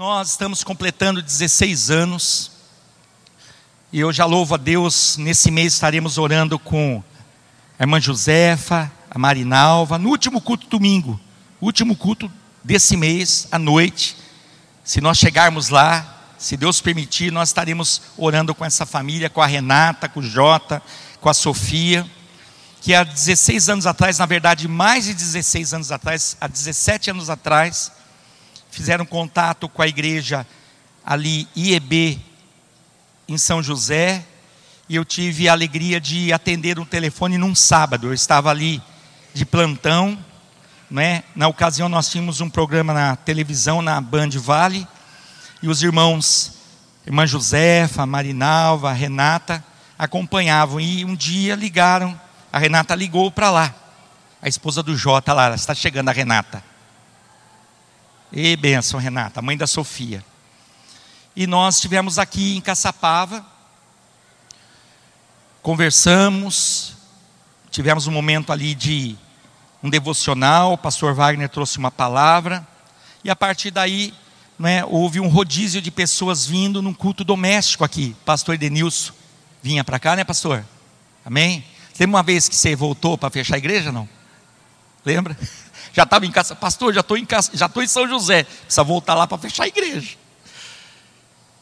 Nós estamos completando 16 anos. E eu já louvo a Deus, nesse mês estaremos orando com a irmã Josefa, a Marinalva, no último culto domingo, último culto desse mês, à noite. Se nós chegarmos lá, se Deus permitir, nós estaremos orando com essa família, com a Renata, com o Jota, com a Sofia, que há 16 anos atrás, na verdade, mais de 16 anos atrás, há 17 anos atrás, fizeram contato com a igreja ali, IEB, em São José, e eu tive a alegria de atender um telefone num sábado. Eu estava ali de plantão, né? Na ocasião nós tínhamos um programa na televisão na Band Vale e os irmãos, irmã Josefa, Marinalva, Renata acompanhavam e um dia ligaram, a Renata ligou para lá. A esposa do Jota lá, está chegando a Renata. E benção, Renata, mãe da Sofia. E nós estivemos aqui em Caçapava, conversamos, tivemos um momento ali de um devocional, o pastor Wagner trouxe uma palavra, e a partir daí né, houve um rodízio de pessoas vindo num culto doméstico aqui. Pastor Edenilson vinha para cá, né, pastor? Amém? Lembra uma vez que você voltou para fechar a igreja, não? Lembra? Já estava em casa, pastor, já estou em casa, já estou em São José, precisa voltar lá para fechar a igreja.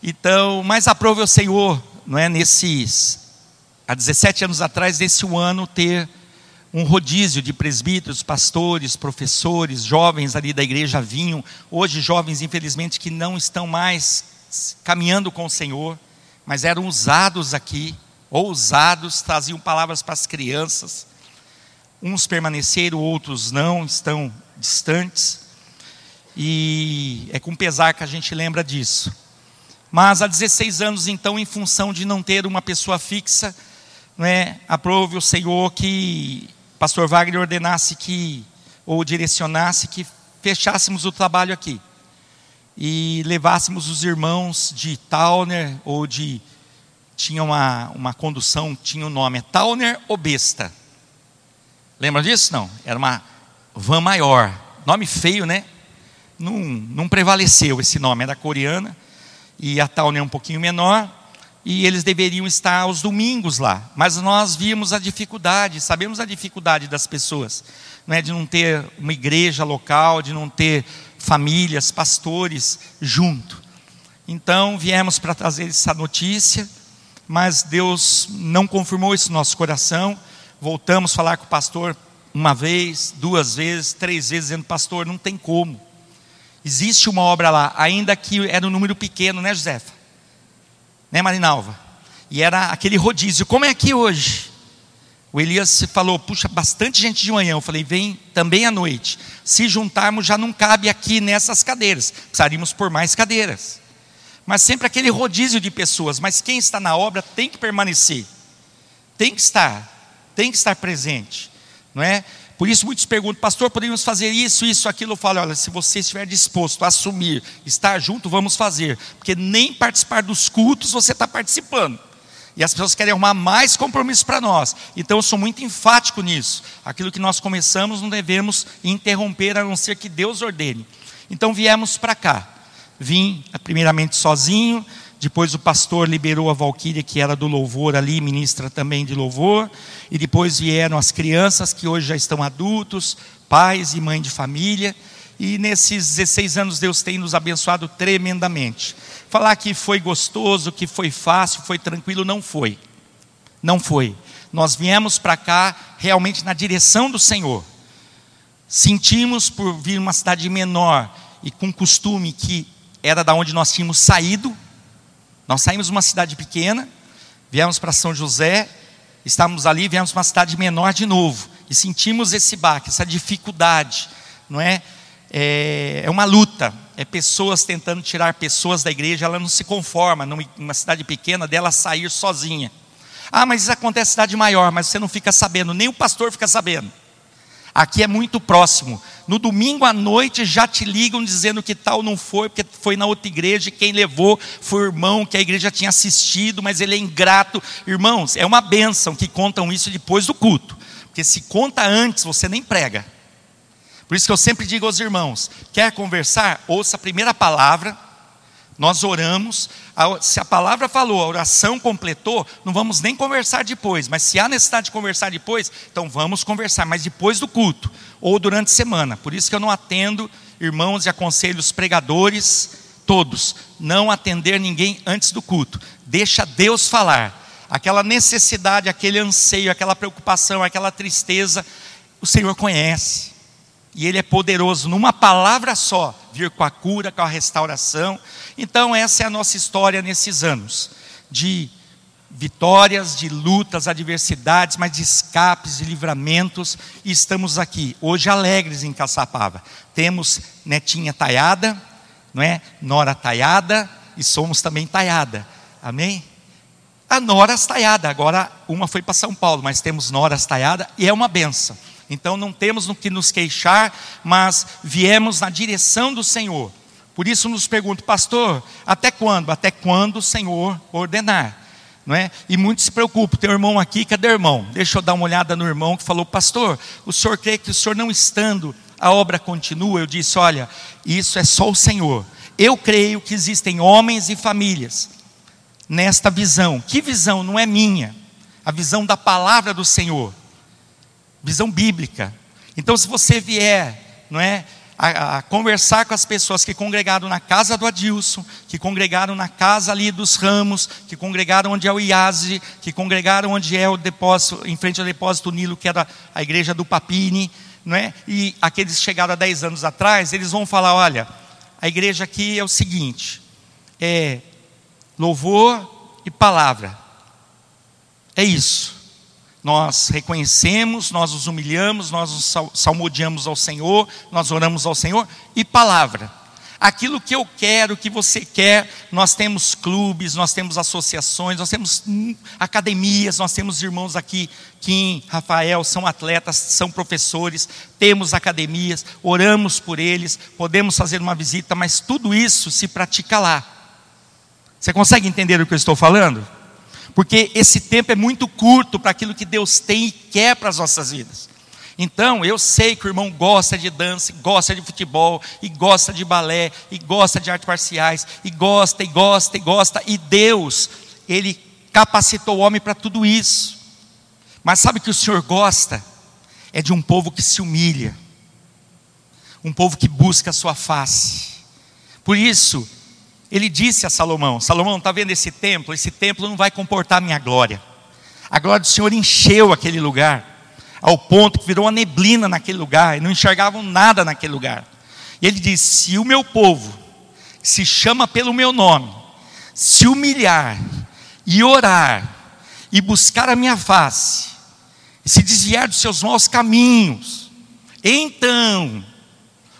Então, mas aprove o Senhor, não é, nesses, há 17 anos atrás, nesse ano, ter um rodízio de presbíteros, pastores, professores, jovens ali da igreja vinham. Hoje, jovens, infelizmente, que não estão mais caminhando com o Senhor, mas eram usados aqui, ousados, traziam palavras para as crianças. Uns permaneceram, outros não, estão distantes. E é com pesar que a gente lembra disso. Mas há 16 anos, então, em função de não ter uma pessoa fixa, né, aprove o Senhor que pastor Wagner ordenasse que, ou direcionasse que fechássemos o trabalho aqui e levássemos os irmãos de Towner ou de. Tinha uma, uma condução, tinha o um nome, é Towner ou Besta. Lembra disso? Não. Era uma van maior. Nome feio, né? Não, não prevaleceu esse nome, era coreana. E a Towner um pouquinho menor e eles deveriam estar aos domingos lá. Mas nós vimos a dificuldade, sabemos a dificuldade das pessoas, não é de não ter uma igreja local, de não ter famílias, pastores junto. Então viemos para trazer essa notícia, mas Deus não confirmou isso no nosso coração. Voltamos a falar com o pastor uma vez, duas vezes, três vezes, dizendo: Pastor, não tem como. Existe uma obra lá, ainda que era um número pequeno, né, Josefa? né, Marinalva? E era aquele rodízio. Como é aqui hoje? O Elias falou: puxa, bastante gente de manhã. Eu falei: vem também à noite. Se juntarmos, já não cabe aqui nessas cadeiras. Precisaríamos por mais cadeiras. Mas sempre aquele rodízio de pessoas. Mas quem está na obra tem que permanecer, tem que estar, tem que estar presente, não é? Por isso muitos perguntam, pastor, podemos fazer isso, isso, aquilo? Eu falo, olha, se você estiver disposto a assumir, estar junto, vamos fazer. Porque nem participar dos cultos você está participando. E as pessoas querem arrumar mais compromisso para nós. Então eu sou muito enfático nisso. Aquilo que nós começamos não devemos interromper, a não ser que Deus ordene. Então viemos para cá. Vim primeiramente sozinho, depois o pastor liberou a Valquíria, que era do louvor ali, ministra também de louvor. E depois vieram as crianças, que hoje já estão adultos, pais e mãe de família. E nesses 16 anos Deus tem nos abençoado tremendamente. Falar que foi gostoso, que foi fácil, foi tranquilo, não foi. Não foi. Nós viemos para cá realmente na direção do Senhor. Sentimos por vir uma cidade menor e com costume que era da onde nós tínhamos saído, nós saímos de uma cidade pequena, viemos para São José, estávamos ali, viemos para uma cidade menor de novo, e sentimos esse baque, essa dificuldade, não é? É, é uma luta, é pessoas tentando tirar pessoas da igreja, ela não se conforma, numa cidade pequena, dela sair sozinha. Ah, mas isso acontece em cidade maior, mas você não fica sabendo, nem o pastor fica sabendo. Aqui é muito próximo. No domingo à noite já te ligam dizendo que tal não foi, porque foi na outra igreja e quem levou foi o irmão que a igreja tinha assistido, mas ele é ingrato. Irmãos, é uma bênção que contam isso depois do culto. Porque se conta antes, você nem prega. Por isso que eu sempre digo aos irmãos: quer conversar? Ouça a primeira palavra, Nós oramos, se a palavra falou, a oração completou, não vamos nem conversar depois, mas se há necessidade de conversar depois, então vamos conversar, mas depois do culto, ou durante a semana. Por isso que eu não atendo irmãos e aconselho os pregadores, todos, não atender ninguém antes do culto. Deixa Deus falar. Aquela necessidade, aquele anseio, aquela preocupação, aquela tristeza, o Senhor conhece. E Ele é poderoso, numa palavra só, vir com a cura, com a restauração. Então, essa é a nossa história nesses anos, de vitórias, de lutas, adversidades, mas de escapes, de livramentos, e estamos aqui, hoje alegres em Caçapava. Temos netinha taiada, não é? Nora taiada, e somos também taiada. Amém? A noras taiada, agora uma foi para São Paulo, mas temos noras taiada e é uma benção. Então não temos no que nos queixar, mas viemos na direção do Senhor. Por isso nos pergunto, pastor, até quando? Até quando o Senhor ordenar. Não é? E muitos se preocupam, tem um irmão aqui, cadê o irmão? Deixa eu dar uma olhada no irmão que falou, pastor, o senhor crê que o senhor não estando, a obra continua? Eu disse, olha, isso é só o Senhor. Eu creio que existem homens e famílias nesta visão. Que visão? Não é minha. A visão da palavra do Senhor visão bíblica. Então, se você vier, não é, a, a, conversar com as pessoas que congregaram na casa do Adilson, que congregaram na casa ali dos Ramos, que congregaram onde é o IASE, que congregaram onde é o depósito, em frente ao depósito Nilo, que era a igreja do Papini, não é? E aqueles que chegaram há 10 anos atrás, eles vão falar: olha, a igreja aqui é o seguinte, é louvor e palavra. É isso. Nós reconhecemos, nós nos humilhamos, nós nos salmodiamos ao Senhor, nós oramos ao Senhor e palavra. Aquilo que eu quero, que você quer, nós temos clubes, nós temos associações, nós temos hum, academias, nós temos irmãos aqui, Kim, Rafael, são atletas, são professores, temos academias, oramos por eles, podemos fazer uma visita, mas tudo isso se pratica lá. Você consegue entender o que eu estou falando? Porque esse tempo é muito curto para aquilo que Deus tem e quer para as nossas vidas. Então, eu sei que o irmão gosta de dança, gosta de futebol, e gosta de balé, e gosta de artes marciais, e gosta, e gosta, e gosta, e Deus, Ele capacitou o homem para tudo isso. Mas sabe que o Senhor gosta? É de um povo que se humilha, um povo que busca a sua face. Por isso, ele disse a Salomão: Salomão, está vendo esse templo? Esse templo não vai comportar a minha glória. A glória do Senhor encheu aquele lugar, ao ponto que virou uma neblina naquele lugar, e não enxergavam nada naquele lugar. E ele disse: Se o meu povo, se chama pelo meu nome, se humilhar e orar, e buscar a minha face, e se desviar dos seus maus caminhos, então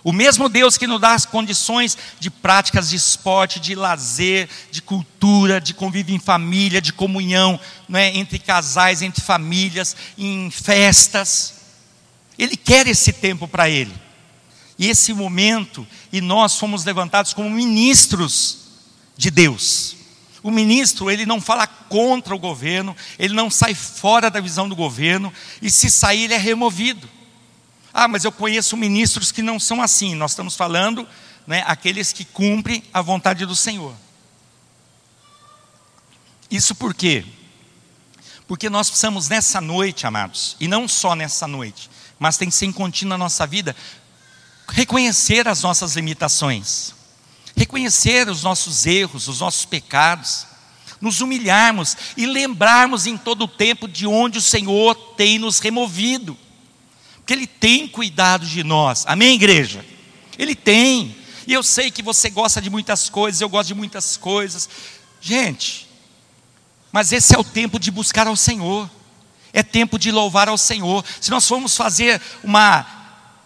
o mesmo Deus que nos dá as condições de práticas de esporte, de lazer, de cultura, de convívio em família, de comunhão é, entre casais, entre famílias, em festas. Ele quer esse tempo para Ele. E esse momento, e nós fomos levantados como ministros de Deus. O ministro, ele não fala contra o governo, ele não sai fora da visão do governo, e se sair, ele é removido. Ah, mas eu conheço ministros que não são assim. Nós estamos falando, né, aqueles que cumprem a vontade do Senhor. Isso por quê? Porque nós precisamos nessa noite, amados, e não só nessa noite, mas tem que ser contínuo na nossa vida, reconhecer as nossas limitações, reconhecer os nossos erros, os nossos pecados, nos humilharmos e lembrarmos em todo o tempo de onde o Senhor tem nos removido porque Ele tem cuidado de nós. Amém, igreja? Ele tem. E eu sei que você gosta de muitas coisas, eu gosto de muitas coisas. Gente, mas esse é o tempo de buscar ao Senhor. É tempo de louvar ao Senhor. Se nós formos fazer uma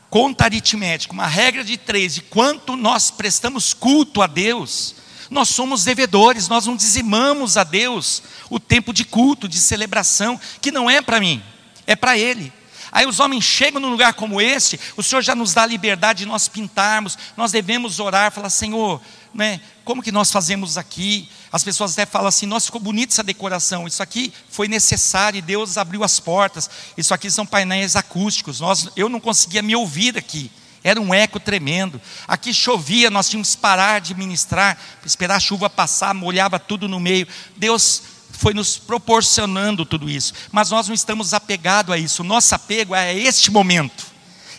conta aritmética, uma regra de três, de quanto nós prestamos culto a Deus, nós somos devedores, nós não dizimamos a Deus o tempo de culto, de celebração, que não é para mim, é para Ele. Aí os homens chegam num lugar como esse, o Senhor já nos dá a liberdade de nós pintarmos, nós devemos orar, falar, Senhor, né, como que nós fazemos aqui? As pessoas até falam assim, nossa, ficou bonita essa decoração, isso aqui foi necessário e Deus abriu as portas, isso aqui são painéis acústicos, nós, eu não conseguia me ouvir aqui, Era um eco tremendo. Aqui chovia, nós tínhamos que parar de ministrar, esperar a chuva passar, molhava tudo no meio. Deus foi nos proporcionando tudo isso. Mas nós não estamos apegados a isso. O nosso apego é a este momento.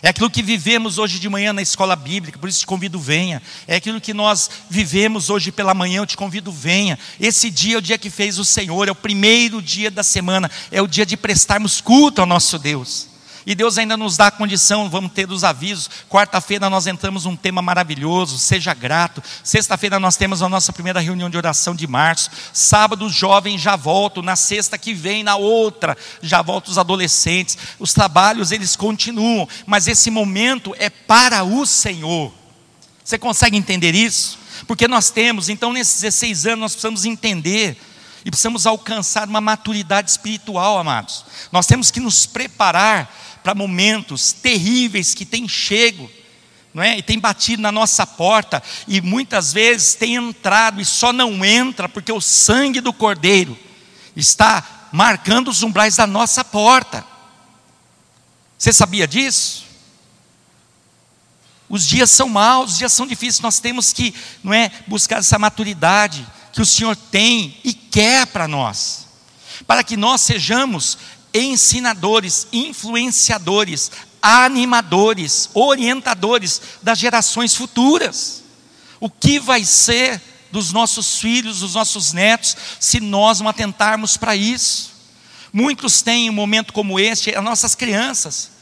É aquilo que vivemos hoje de manhã na escola bíblica, por isso te convido, venha. É aquilo que nós vivemos hoje pela manhã, eu te convido, venha. Esse dia é o dia que fez o Senhor, é o primeiro dia da semana, é o dia de prestarmos culto ao nosso Deus. E Deus ainda nos dá a condição, vamos ter os avisos. Quarta-feira nós entramos num tema maravilhoso, seja grato. Sexta-feira nós temos a nossa primeira reunião de oração de março. Sábado jovens já voltam, na sexta que vem, na outra, já voltam os adolescentes. Os trabalhos eles continuam, mas esse momento é para o Senhor. Você consegue entender isso? Porque nós temos, então nesses 16 anos nós precisamos entender e precisamos alcançar uma maturidade espiritual, amados. Nós temos que nos preparar para momentos terríveis que têm chego, não é? E tem batido na nossa porta e muitas vezes tem entrado e só não entra porque o sangue do Cordeiro está marcando os umbrais da nossa porta. Você sabia disso? Os dias são maus, os dias são difíceis, nós temos que, não é, buscar essa maturidade que o Senhor tem e quer para nós, para que nós sejamos ensinadores, influenciadores, animadores, orientadores das gerações futuras. O que vai ser dos nossos filhos, dos nossos netos, se nós não atentarmos para isso? Muitos têm um momento como este, as nossas crianças.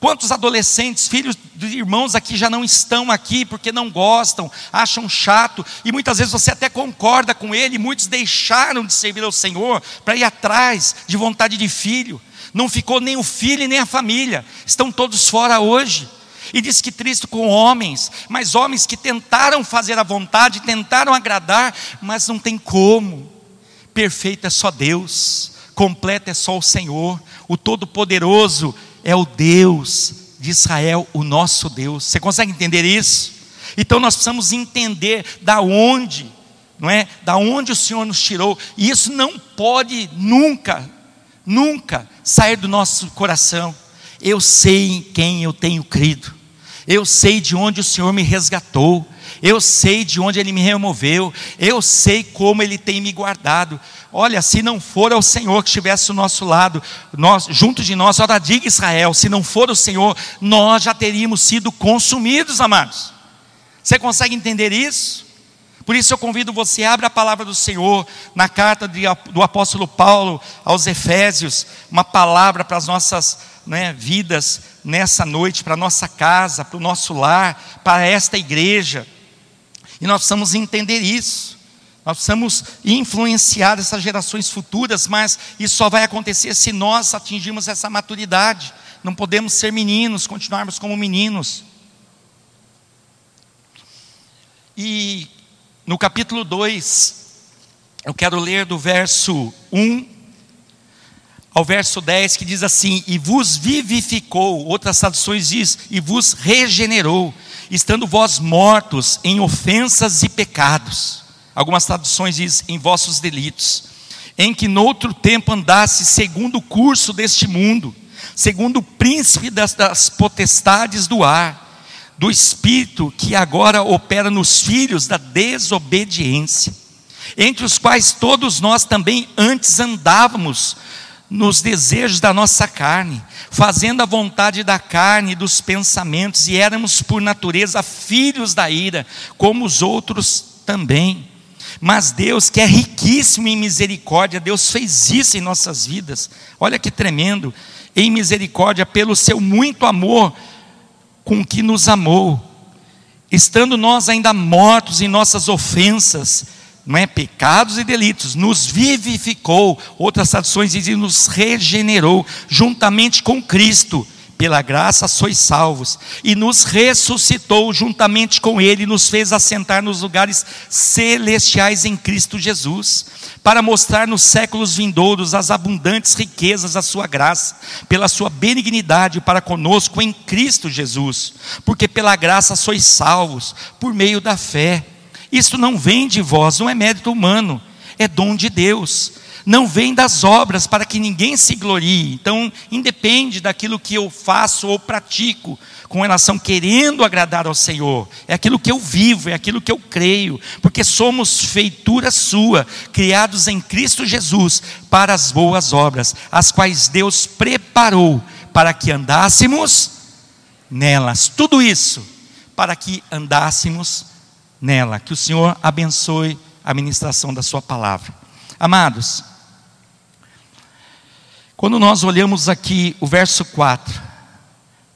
Quantos adolescentes, filhos de irmãos aqui já não estão aqui porque não gostam, acham chato, e muitas vezes você até concorda com ele, muitos deixaram de servir ao Senhor para ir atrás de vontade de filho. Não ficou nem o filho nem a família, estão todos fora hoje. E diz que triste com homens, mas homens que tentaram fazer a vontade, tentaram agradar, mas não tem como. Perfeito é só Deus, completo é só o Senhor, o Todo-Poderoso é o Deus de Israel, o nosso Deus. Você consegue entender isso? Então nós precisamos entender da onde, não é? Da onde o Senhor nos tirou. E isso não pode nunca, nunca sair do nosso coração. Eu sei em quem eu tenho crido. Eu sei de onde o Senhor me resgatou. Eu sei de onde Ele me removeu. Eu sei como Ele tem me guardado. Olha, se não for o Senhor que estivesse ao nosso lado, nós, junto de nós, ora diga Israel, se não for o Senhor, nós já teríamos sido consumidos, amados. Você consegue entender isso? Por isso eu convido você, abra a palavra do Senhor na carta de, do apóstolo Paulo aos Efésios, uma palavra para as nossas né, vidas nessa noite, para a nossa casa, para o nosso lar, para esta igreja. E nós precisamos entender isso. Nós precisamos influenciar essas gerações futuras, mas isso só vai acontecer se nós atingirmos essa maturidade. Não podemos ser meninos, continuarmos como meninos. E no capítulo 2, eu quero ler do verso 1 ao verso 10, que diz assim: E vos vivificou, outras traduções diz, e vos regenerou, estando vós mortos em ofensas e pecados Algumas traduções dizem em vossos delitos, em que noutro tempo andasse segundo o curso deste mundo, segundo o príncipe das, das potestades do ar, do espírito que agora opera nos filhos da desobediência, entre os quais todos nós também antes andávamos nos desejos da nossa carne, fazendo a vontade da carne e dos pensamentos, e éramos por natureza filhos da ira, como os outros também. Mas Deus, que é riquíssimo em misericórdia, Deus fez isso em nossas vidas. Olha que tremendo. Em misericórdia, pelo seu muito amor com que nos amou, estando nós ainda mortos em nossas ofensas, não é pecados e delitos, nos vivificou. Outras traduções dizem nos regenerou juntamente com Cristo pela graça sois salvos, e nos ressuscitou juntamente com Ele, nos fez assentar nos lugares celestiais em Cristo Jesus, para mostrar nos séculos vindouros as abundantes riquezas da Sua graça, pela Sua benignidade para conosco em Cristo Jesus, porque pela graça sois salvos, por meio da fé. Isto não vem de vós, não é mérito humano, é dom de Deus não vem das obras para que ninguém se glorie. Então, independe daquilo que eu faço ou pratico com relação querendo agradar ao Senhor. É aquilo que eu vivo, é aquilo que eu creio, porque somos feitura sua, criados em Cristo Jesus para as boas obras, as quais Deus preparou para que andássemos nelas. Tudo isso para que andássemos nela. Que o Senhor abençoe a ministração da sua palavra. Amados, quando nós olhamos aqui o verso 4,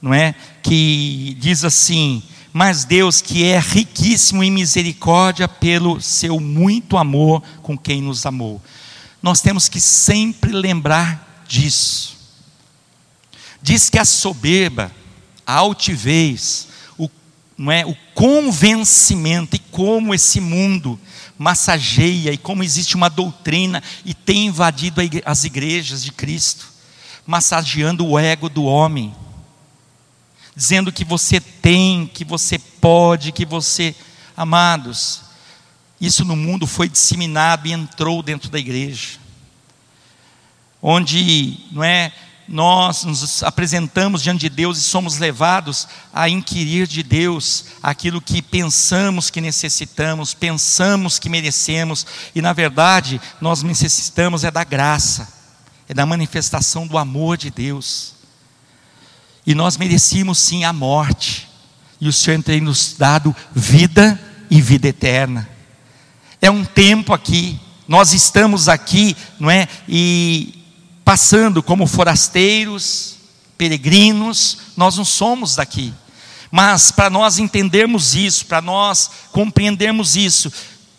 não é? Que diz assim: Mas Deus, que é riquíssimo em misericórdia pelo seu muito amor com quem nos amou. Nós temos que sempre lembrar disso. Diz que a soberba, a altivez, o, não é, o convencimento e como esse mundo massageia e como existe uma doutrina e tem invadido as igrejas de Cristo, massageando o ego do homem dizendo que você tem, que você pode, que você. Amados, isso no mundo foi disseminado e entrou dentro da igreja. Onde, não é, nós nos apresentamos diante de Deus e somos levados a inquirir de Deus aquilo que pensamos que necessitamos, pensamos que merecemos, e na verdade nós necessitamos é da graça, é da manifestação do amor de Deus. E nós merecíamos sim a morte. E o Senhor tem nos dado vida e vida eterna. É um tempo aqui, nós estamos aqui, não é? E passando como forasteiros, peregrinos, nós não somos daqui. Mas para nós entendermos isso, para nós compreendermos isso,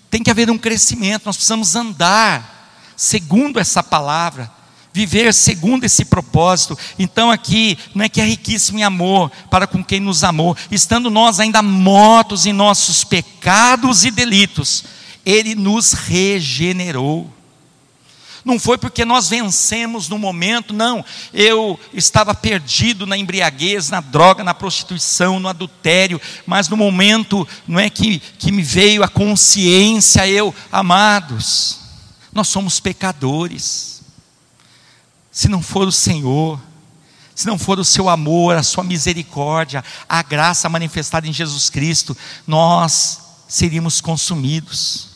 tem que haver um crescimento, nós precisamos andar segundo essa palavra, viver segundo esse propósito. Então aqui não é que é riquíssimo em amor para com quem nos amou, estando nós ainda mortos em nossos pecados e delitos, ele nos regenerou. Não foi porque nós vencemos no momento, não. Eu estava perdido na embriaguez, na droga, na prostituição, no adultério, mas no momento, não é que, que me veio a consciência, eu, amados, nós somos pecadores se não for o Senhor, se não for o seu amor, a sua misericórdia, a graça manifestada em Jesus Cristo, nós seríamos consumidos.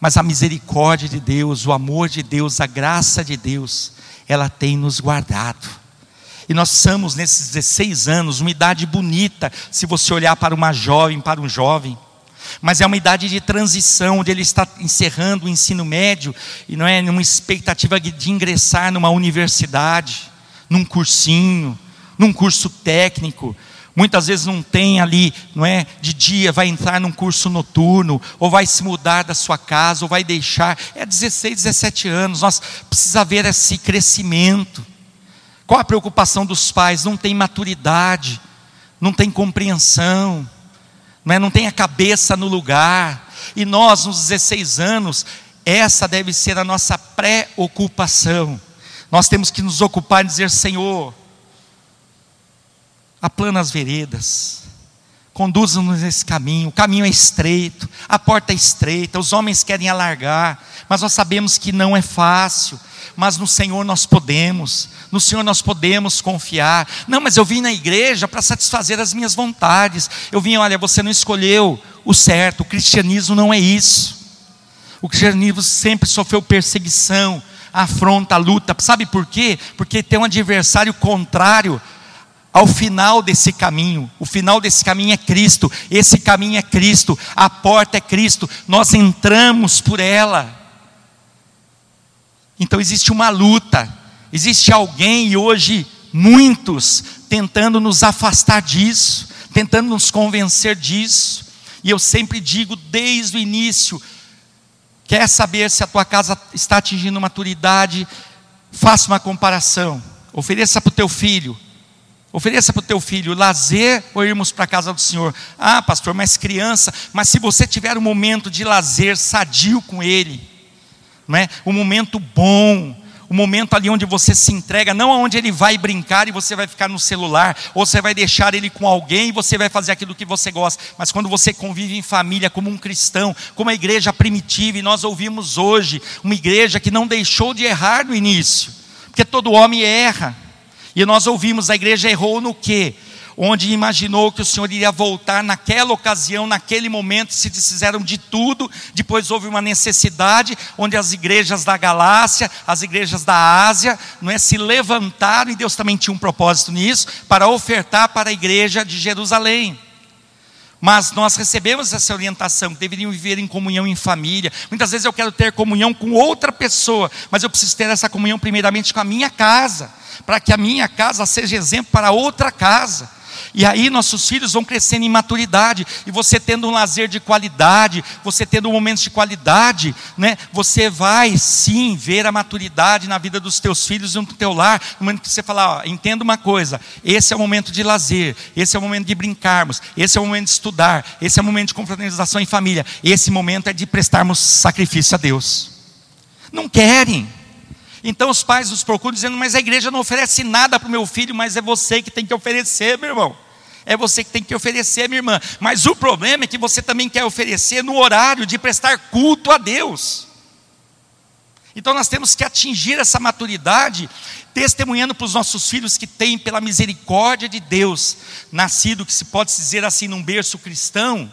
Mas a misericórdia de Deus, o amor de Deus, a graça de Deus, ela tem nos guardado. E nós somos nesses 16 anos, uma idade bonita, se você olhar para uma jovem, para um jovem mas é uma idade de transição, onde ele está encerrando o ensino médio e não é numa expectativa de ingressar numa universidade, num cursinho, num curso técnico. Muitas vezes não tem ali, não é, de dia, vai entrar num curso noturno, ou vai se mudar da sua casa, ou vai deixar. É 16, 17 anos, nós precisa ver esse crescimento. Qual a preocupação dos pais? Não tem maturidade, não tem compreensão não, é? não tem a cabeça no lugar. E nós, nos 16 anos, essa deve ser a nossa preocupação. Nós temos que nos ocupar e dizer: Senhor, aplana as veredas, conduza-nos nesse caminho. O caminho é estreito, a porta é estreita, os homens querem alargar, mas nós sabemos que não é fácil. Mas no Senhor nós podemos, no Senhor nós podemos confiar. Não, mas eu vim na igreja para satisfazer as minhas vontades. Eu vim, olha, você não escolheu o certo. O cristianismo não é isso. O cristianismo sempre sofreu perseguição, afronta, luta. Sabe por quê? Porque tem um adversário contrário ao final desse caminho. O final desse caminho é Cristo. Esse caminho é Cristo. A porta é Cristo. Nós entramos por ela. Então existe uma luta. Existe alguém e hoje muitos tentando nos afastar disso, tentando nos convencer disso. E eu sempre digo desde o início: quer saber se a tua casa está atingindo maturidade? Faça uma comparação. Ofereça para o teu filho. Ofereça para o teu filho lazer ou irmos para a casa do Senhor. Ah, pastor, mas criança. Mas se você tiver um momento de lazer sadio com ele, não é? um momento bom, o momento ali onde você se entrega, não aonde ele vai brincar e você vai ficar no celular, ou você vai deixar ele com alguém e você vai fazer aquilo que você gosta, mas quando você convive em família como um cristão, como a igreja primitiva, e nós ouvimos hoje, uma igreja que não deixou de errar no início, porque todo homem erra, e nós ouvimos, a igreja errou no quê? onde imaginou que o Senhor iria voltar naquela ocasião, naquele momento, se desfizeram de tudo. Depois houve uma necessidade, onde as igrejas da Galácia, as igrejas da Ásia, não é, se levantaram, e Deus também tinha um propósito nisso, para ofertar para a igreja de Jerusalém. Mas nós recebemos essa orientação, que deveriam viver em comunhão em família. Muitas vezes eu quero ter comunhão com outra pessoa, mas eu preciso ter essa comunhão primeiramente com a minha casa, para que a minha casa seja exemplo para outra casa. E aí nossos filhos vão crescendo em maturidade, e você tendo um lazer de qualidade, você tendo momentos de qualidade, né? Você vai sim ver a maturidade na vida dos teus filhos e no teu lar, no momento que você falar, ó, entenda uma coisa, esse é o momento de lazer, esse é o momento de brincarmos, esse é o momento de estudar, esse é o momento de confraternização em família, esse momento é de prestarmos sacrifício a Deus. Não querem. Então os pais nos procuram dizendo: Mas a igreja não oferece nada para o meu filho, mas é você que tem que oferecer, meu irmão. É você que tem que oferecer, minha irmã. Mas o problema é que você também quer oferecer no horário de prestar culto a Deus. Então nós temos que atingir essa maturidade, testemunhando para os nossos filhos que têm, pela misericórdia de Deus, nascido, que se pode dizer assim, num berço cristão,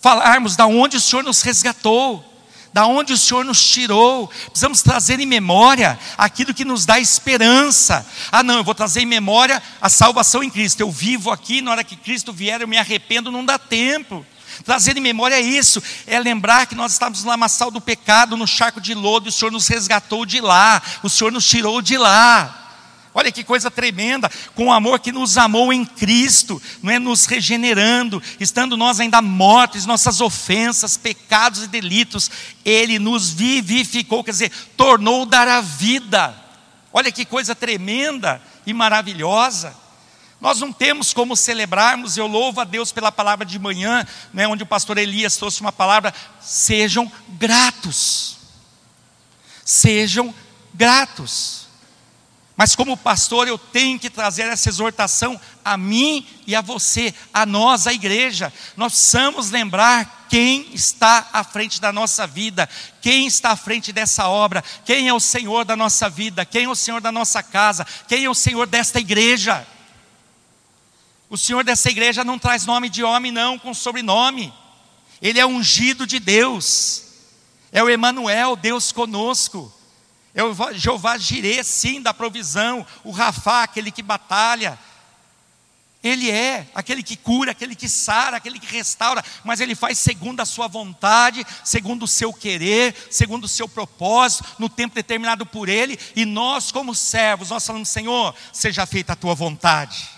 falarmos da onde o Senhor nos resgatou da onde o Senhor nos tirou. Precisamos trazer em memória aquilo que nos dá esperança. Ah, não, eu vou trazer em memória a salvação em Cristo. Eu vivo aqui, na hora que Cristo vier, eu me arrependo, não dá tempo. Trazer em memória é isso, é lembrar que nós estávamos no lamaçal do pecado, no charco de lodo, e o Senhor nos resgatou de lá, o Senhor nos tirou de lá. Olha que coisa tremenda, com o amor que nos amou em Cristo, não é nos regenerando, estando nós ainda mortos, nossas ofensas, pecados e delitos, Ele nos vivificou, quer dizer, tornou dar a vida. Olha que coisa tremenda e maravilhosa. Nós não temos como celebrarmos, eu louvo a Deus pela palavra de manhã, né, onde o pastor Elias trouxe uma palavra, sejam gratos. Sejam gratos. Mas como pastor, eu tenho que trazer essa exortação a mim e a você, a nós, a igreja. Nós precisamos lembrar quem está à frente da nossa vida, quem está à frente dessa obra, quem é o Senhor da nossa vida, quem é o Senhor da nossa casa, quem é o Senhor desta igreja. O Senhor dessa igreja não traz nome de homem, não, com sobrenome. Ele é ungido de Deus. É o Emanuel, Deus conosco. É o Jeová Jirê, sim, da provisão. O Rafá, aquele que batalha. Ele é aquele que cura, aquele que sara, aquele que restaura, mas ele faz segundo a sua vontade, segundo o seu querer, segundo o seu propósito, no tempo determinado por ele, e nós, como servos, nós falamos: Senhor, seja feita a tua vontade,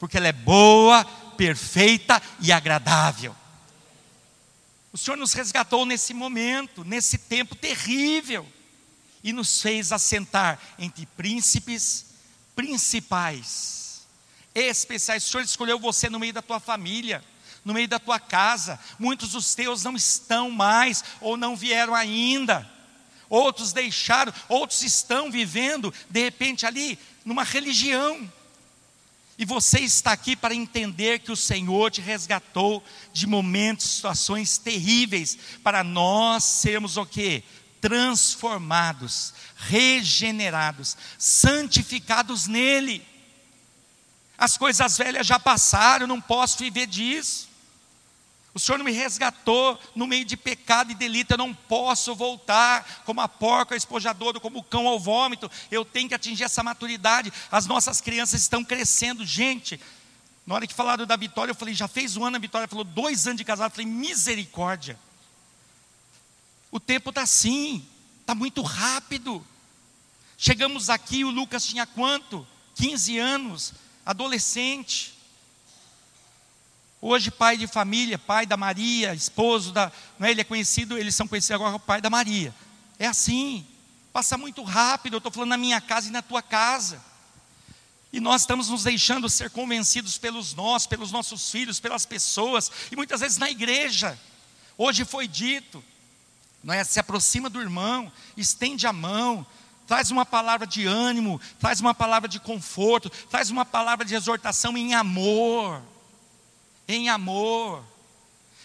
porque ela é boa, perfeita e agradável. O Senhor nos resgatou nesse momento, nesse tempo terrível e nos fez assentar entre príncipes, principais, especiais. O Senhor escolheu você no meio da tua família, no meio da tua casa. Muitos dos teus não estão mais ou não vieram ainda. Outros deixaram, outros estão vivendo, de repente, ali, numa religião. E você está aqui para entender que o Senhor te resgatou de momentos, situações terríveis, para nós sermos o quê? Transformados, regenerados, santificados nele. As coisas velhas já passaram, eu não posso viver disso. O Senhor me resgatou no meio de pecado e delito, eu não posso voltar como a porca ao espojador, como o cão ao vômito. Eu tenho que atingir essa maturidade. As nossas crianças estão crescendo, gente. Na hora que falaram da Vitória, eu falei, já fez um ano a Vitória? Falou, dois anos de casado. Eu falei, misericórdia. O tempo está assim, está muito rápido. Chegamos aqui, o Lucas tinha quanto? 15 anos, adolescente. Hoje, pai de família, pai da Maria, esposo da. Não é, ele é conhecido, eles são conhecidos agora como pai da Maria. É assim, passa muito rápido. Eu estou falando na minha casa e na tua casa. E nós estamos nos deixando ser convencidos pelos nós, pelos nossos filhos, pelas pessoas, e muitas vezes na igreja. Hoje foi dito, não é? Se aproxima do irmão, estende a mão, traz uma palavra de ânimo, traz uma palavra de conforto, traz uma palavra de exortação em amor. Em amor.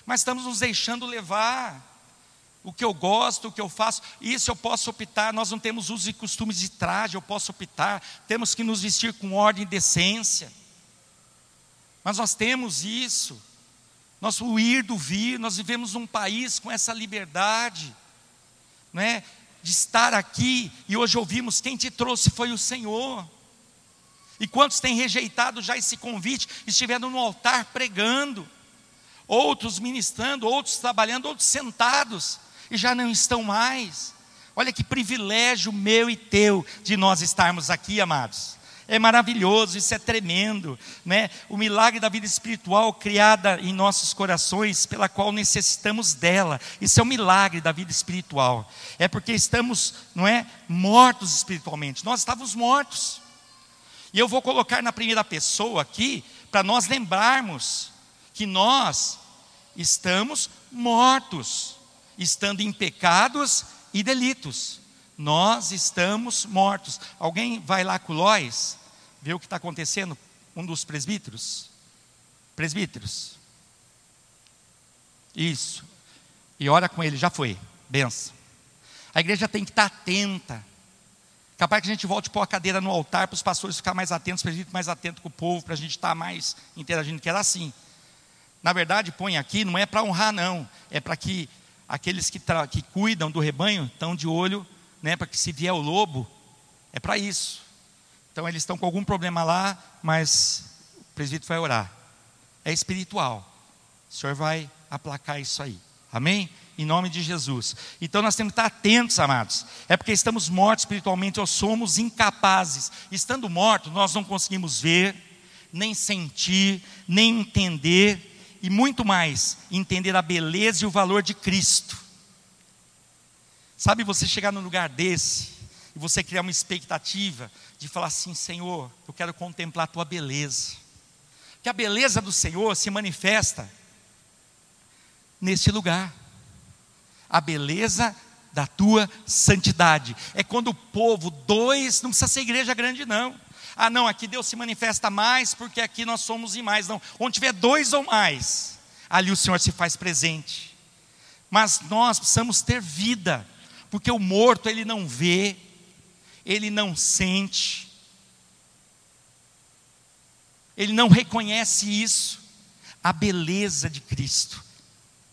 Mas estamos nos deixando levar. O que eu gosto, o que eu faço, isso eu posso optar. Nós não temos usos e costumes de traje, eu posso optar. Temos que nos vestir com ordem e decência. Mas nós temos isso. Nosso ir do vir, nós vivemos num país com essa liberdade, né, de estar aqui, e hoje ouvimos: quem te trouxe foi o Senhor. E quantos têm rejeitado já esse convite, estiveram no altar pregando, outros ministrando, outros trabalhando, outros sentados, e já não estão mais. Olha que privilégio meu e teu de nós estarmos aqui, amados. É maravilhoso, isso é tremendo, né? O milagre da vida espiritual criada em nossos corações, pela qual necessitamos dela. Isso é o milagre da vida espiritual. É porque estamos, não é, mortos espiritualmente. Nós estávamos mortos. E eu vou colocar na primeira pessoa aqui para nós lembrarmos que nós estamos mortos, estando em pecados e delitos. Nós estamos mortos. Alguém vai lá com Lois, ver o que está acontecendo? Um dos presbíteros? Presbíteros. Isso. E ora com ele, já foi. Benção. A igreja tem que estar tá atenta. Capaz que a gente volte pôr a cadeira no altar para os pastores ficar mais atentos, para a gente mais atento com o povo, para a gente estar tá mais interagindo, que era assim. Na verdade, põe aqui, não é para honrar, não. É para que aqueles que, que cuidam do rebanho estão de olho né, para que se vier o lobo, é para isso. Então eles estão com algum problema lá, mas o presbítero vai orar. É espiritual. O Senhor vai aplacar isso aí. Amém? Em nome de Jesus. Então nós temos que estar atentos, amados. É porque estamos mortos espiritualmente ou somos incapazes. Estando mortos, nós não conseguimos ver, nem sentir, nem entender e muito mais, entender a beleza e o valor de Cristo. Sabe você chegar num lugar desse e você criar uma expectativa de falar assim: Senhor, eu quero contemplar a tua beleza. Que a beleza do Senhor se manifesta nesse lugar. A beleza da tua santidade. É quando o povo, dois, não precisa ser igreja grande, não. Ah, não, aqui Deus se manifesta mais porque aqui nós somos em mais. Não, onde tiver dois ou mais, ali o Senhor se faz presente. Mas nós precisamos ter vida porque o morto ele não vê, ele não sente, ele não reconhece isso, a beleza de Cristo,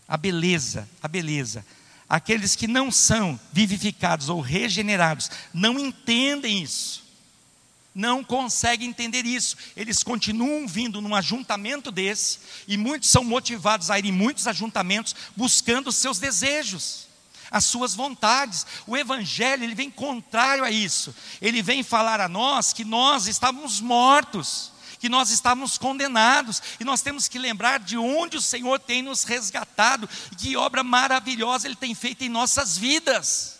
a beleza, a beleza. Aqueles que não são vivificados ou regenerados não entendem isso, não conseguem entender isso. Eles continuam vindo num ajuntamento desse, e muitos são motivados a ir em muitos ajuntamentos buscando os seus desejos as suas vontades. O evangelho, ele vem contrário a isso. Ele vem falar a nós que nós estávamos mortos, que nós estávamos condenados, e nós temos que lembrar de onde o Senhor tem nos resgatado, e que obra maravilhosa ele tem feito em nossas vidas.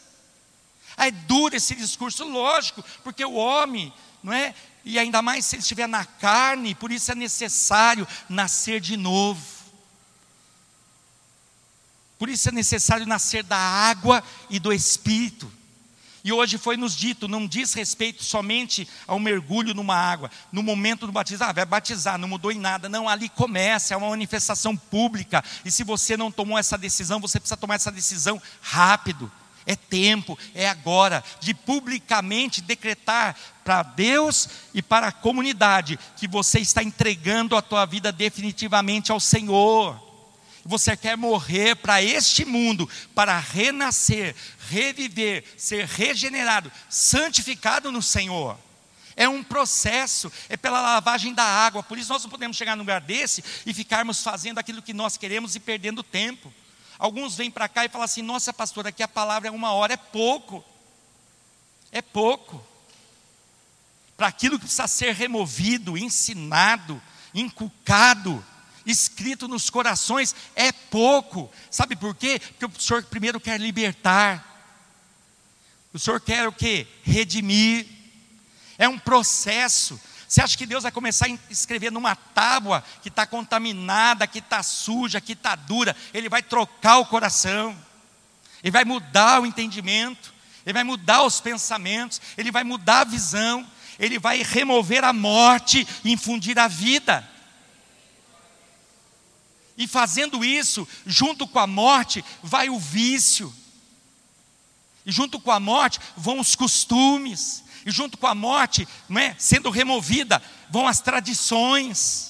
É duro esse discurso, lógico, porque o homem, não é? E ainda mais se ele estiver na carne, por isso é necessário nascer de novo. Por isso é necessário nascer da água e do Espírito. E hoje foi nos dito, não diz respeito somente ao mergulho numa água, no momento do batismo, ah, vai batizar, não mudou em nada. Não, ali começa, é uma manifestação pública. E se você não tomou essa decisão, você precisa tomar essa decisão rápido. É tempo, é agora, de publicamente decretar para Deus e para a comunidade que você está entregando a tua vida definitivamente ao Senhor você quer morrer para este mundo, para renascer, reviver, ser regenerado, santificado no Senhor. É um processo, é pela lavagem da água. Por isso nós não podemos chegar num lugar desse e ficarmos fazendo aquilo que nós queremos e perdendo tempo. Alguns vêm para cá e falam assim: nossa, pastor, aqui a palavra é uma hora, é pouco. É pouco. Para aquilo que precisa ser removido, ensinado, inculcado, escrito nos corações é pouco. Sabe por quê? Porque o Senhor primeiro quer libertar. O Senhor quer o quê? Redimir. É um processo. Você acha que Deus vai começar a escrever numa tábua que está contaminada, que está suja, que está dura? Ele vai trocar o coração. Ele vai mudar o entendimento, ele vai mudar os pensamentos, ele vai mudar a visão, ele vai remover a morte e infundir a vida. E fazendo isso, junto com a morte, vai o vício. E junto com a morte vão os costumes. E junto com a morte, não é, sendo removida, vão as tradições.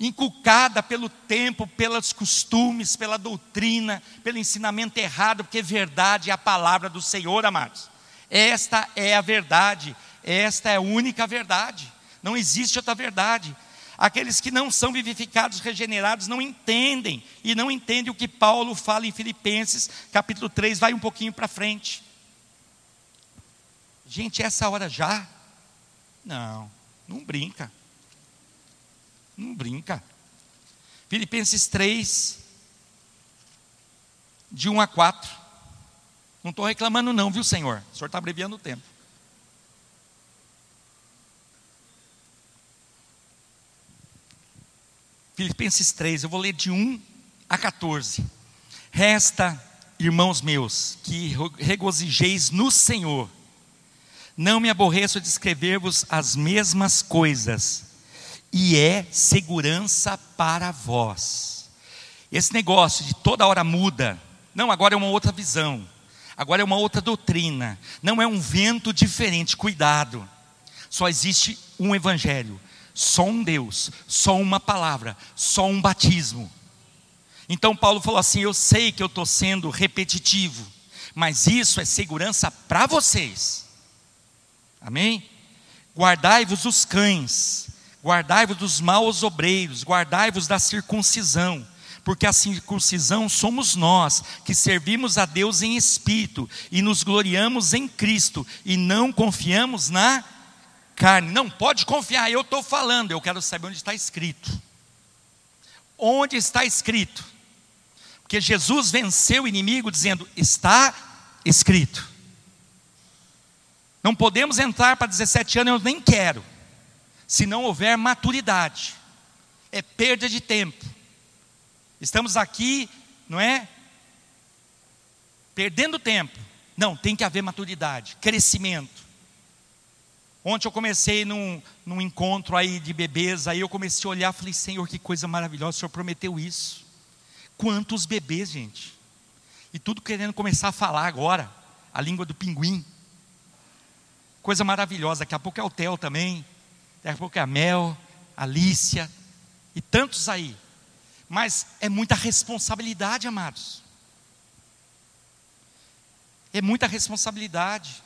inculcada pelo tempo, pelos costumes, pela doutrina, pelo ensinamento errado, porque verdade é a palavra do Senhor, amados. Esta é a verdade, esta é a única verdade, não existe outra verdade. Aqueles que não são vivificados, regenerados, não entendem, e não entendem o que Paulo fala em Filipenses, capítulo 3, vai um pouquinho para frente. Gente, essa hora já? Não, não brinca. Não brinca. Filipenses 3, de 1 a 4. Não estou reclamando, não, viu, Senhor? O Senhor está abreviando o tempo. Filipenses 3, eu vou ler de 1 a 14. Resta, irmãos meus, que regozijeis no Senhor. Não me aborreço de escrever-vos as mesmas coisas e é segurança para vós. Esse negócio de toda hora muda, não, agora é uma outra visão, agora é uma outra doutrina, não é um vento diferente, cuidado. Só existe um evangelho, só um Deus, só uma palavra, só um batismo. Então Paulo falou assim: Eu sei que eu estou sendo repetitivo, mas isso é segurança para vocês. Amém? Guardai-vos os cães, Guardai-vos dos maus obreiros, guardai-vos da circuncisão, porque a circuncisão somos nós, que servimos a Deus em espírito e nos gloriamos em Cristo e não confiamos na carne. Não, pode confiar, eu estou falando, eu quero saber onde está escrito. Onde está escrito? Porque Jesus venceu o inimigo dizendo: está escrito. Não podemos entrar para 17 anos, eu nem quero se não houver maturidade. É perda de tempo. Estamos aqui, não é? Perdendo tempo. Não, tem que haver maturidade, crescimento. Ontem eu comecei num, num encontro aí de bebês, aí eu comecei a olhar, falei, Senhor, que coisa maravilhosa, o Senhor prometeu isso. Quantos bebês, gente. E tudo querendo começar a falar agora, a língua do pinguim. Coisa maravilhosa, daqui a pouco é o Theo também daqui a pouco é a Mel, a Alicia e tantos aí. Mas é muita responsabilidade, amados. É muita responsabilidade.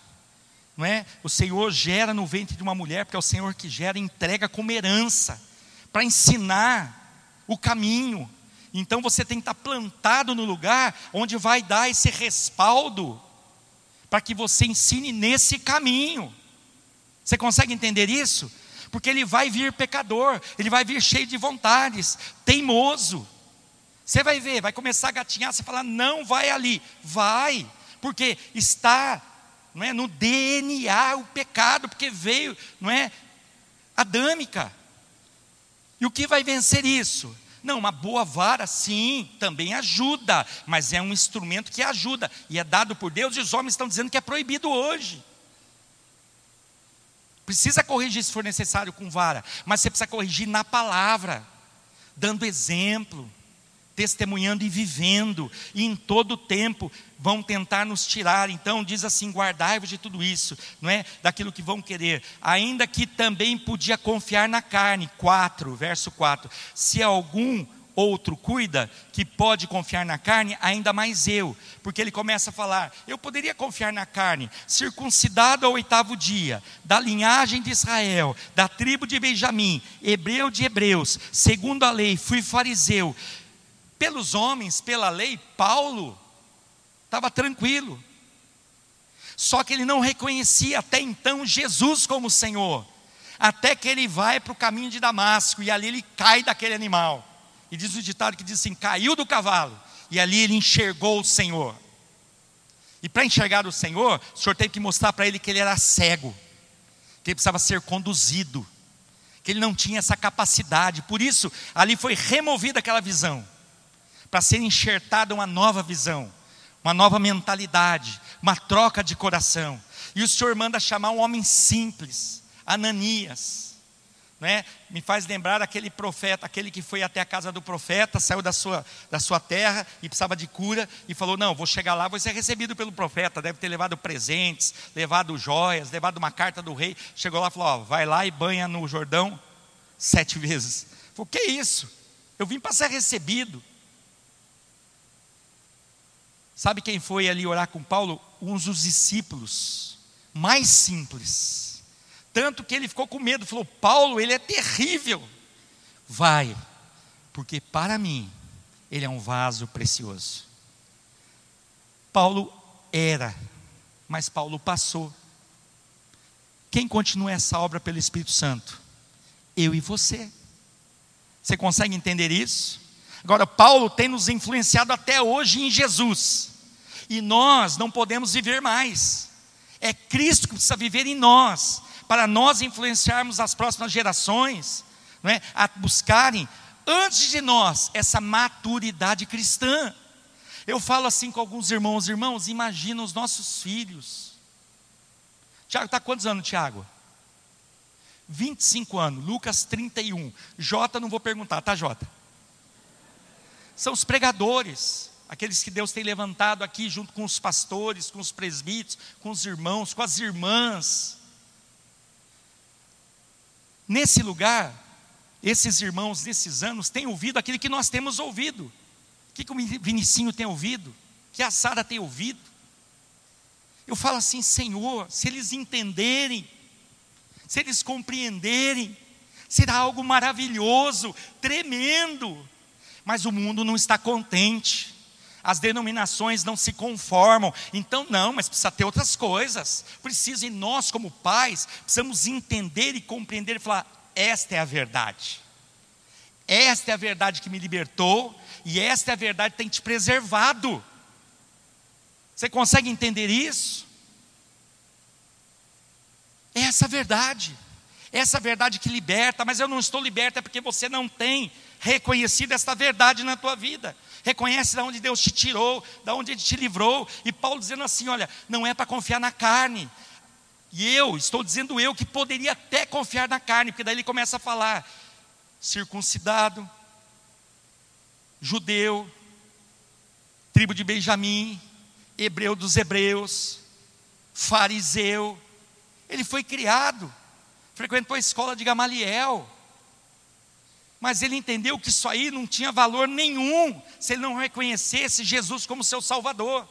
Não é? O Senhor gera no ventre de uma mulher, porque é o Senhor que gera entrega como herança, para ensinar o caminho. Então você tem que estar plantado no lugar onde vai dar esse respaldo, para que você ensine nesse caminho. Você consegue entender isso? porque ele vai vir pecador, ele vai vir cheio de vontades, teimoso. Você vai ver, vai começar a gatinhar, você fala, não vai ali, vai, porque está não é, no DNA o pecado, porque veio, não é, adâmica. E o que vai vencer isso? Não, uma boa vara, sim, também ajuda, mas é um instrumento que ajuda, e é dado por Deus, e os homens estão dizendo que é proibido hoje. Precisa corrigir se for necessário com vara, mas você precisa corrigir na palavra, dando exemplo, testemunhando e vivendo, e em todo tempo vão tentar nos tirar. Então diz assim: guardai-vos de tudo isso, não é? Daquilo que vão querer, ainda que também podia confiar na carne. 4, verso 4. Se algum outro cuida, que pode confiar na carne, ainda mais eu, porque ele começa a falar: eu poderia confiar na carne, circuncidado ao oitavo dia, da linhagem de Israel, da tribo de Benjamim, hebreu de hebreus, segundo a lei, fui fariseu. Pelos homens, pela lei, Paulo estava tranquilo. Só que ele não reconhecia até então Jesus como Senhor, até que ele vai para o caminho de Damasco e ali ele cai daquele animal. E diz o ditado que diz assim: caiu do cavalo, e ali ele enxergou o Senhor. E para enxergar o Senhor, o Senhor teve que mostrar para ele que ele era cego, que ele precisava ser conduzido, que ele não tinha essa capacidade. Por isso, ali foi removida aquela visão, para ser enxertada uma nova visão, uma nova mentalidade, uma troca de coração. E o Senhor manda chamar um homem simples, Ananias né, me faz lembrar aquele profeta, aquele que foi até a casa do profeta, saiu da sua, da sua terra e precisava de cura, e falou: Não, vou chegar lá, vou ser recebido pelo profeta. Deve ter levado presentes, levado joias, levado uma carta do rei. Chegou lá e falou: ó, Vai lá e banha no Jordão sete vezes. Falou: Que isso? Eu vim para ser recebido. Sabe quem foi ali orar com Paulo? Uns dos discípulos mais simples tanto que ele ficou com medo, falou: Paulo, ele é terrível. Vai, porque para mim ele é um vaso precioso. Paulo era, mas Paulo passou. Quem continua essa obra pelo Espírito Santo? Eu e você. Você consegue entender isso? Agora, Paulo tem nos influenciado até hoje em Jesus, e nós não podemos viver mais. É Cristo que precisa viver em nós para nós influenciarmos as próximas gerações, não é? a buscarem, antes de nós, essa maturidade cristã. Eu falo assim com alguns irmãos, irmãos, imagina os nossos filhos. Tiago está quantos anos, Tiago? 25 anos, Lucas 31. Jota, não vou perguntar, tá, Jota? São os pregadores, aqueles que Deus tem levantado aqui junto com os pastores, com os presbíteros, com os irmãos, com as irmãs. Nesse lugar, esses irmãos desses anos têm ouvido aquilo que nós temos ouvido. O que, que o Vinicinho tem ouvido? O que a Sara tem ouvido? Eu falo assim, Senhor, se eles entenderem, se eles compreenderem, será algo maravilhoso, tremendo. Mas o mundo não está contente as denominações não se conformam. Então, não, mas precisa ter outras coisas. Precisa, e nós, como pais, precisamos entender e compreender e falar: esta é a verdade. Esta é a verdade que me libertou, e esta é a verdade que tem te preservado. Você consegue entender isso? É essa verdade, é essa verdade que liberta, mas eu não estou liberta é porque você não tem reconhecido esta verdade na tua vida reconhece de onde Deus te tirou, de onde Ele te livrou. E Paulo dizendo assim: olha, não é para confiar na carne. E eu, estou dizendo eu, que poderia até confiar na carne, porque daí ele começa a falar: circuncidado, judeu, tribo de Benjamim, hebreu dos hebreus, fariseu. Ele foi criado, frequentou a escola de Gamaliel mas ele entendeu que isso aí não tinha valor nenhum se ele não reconhecesse Jesus como seu Salvador.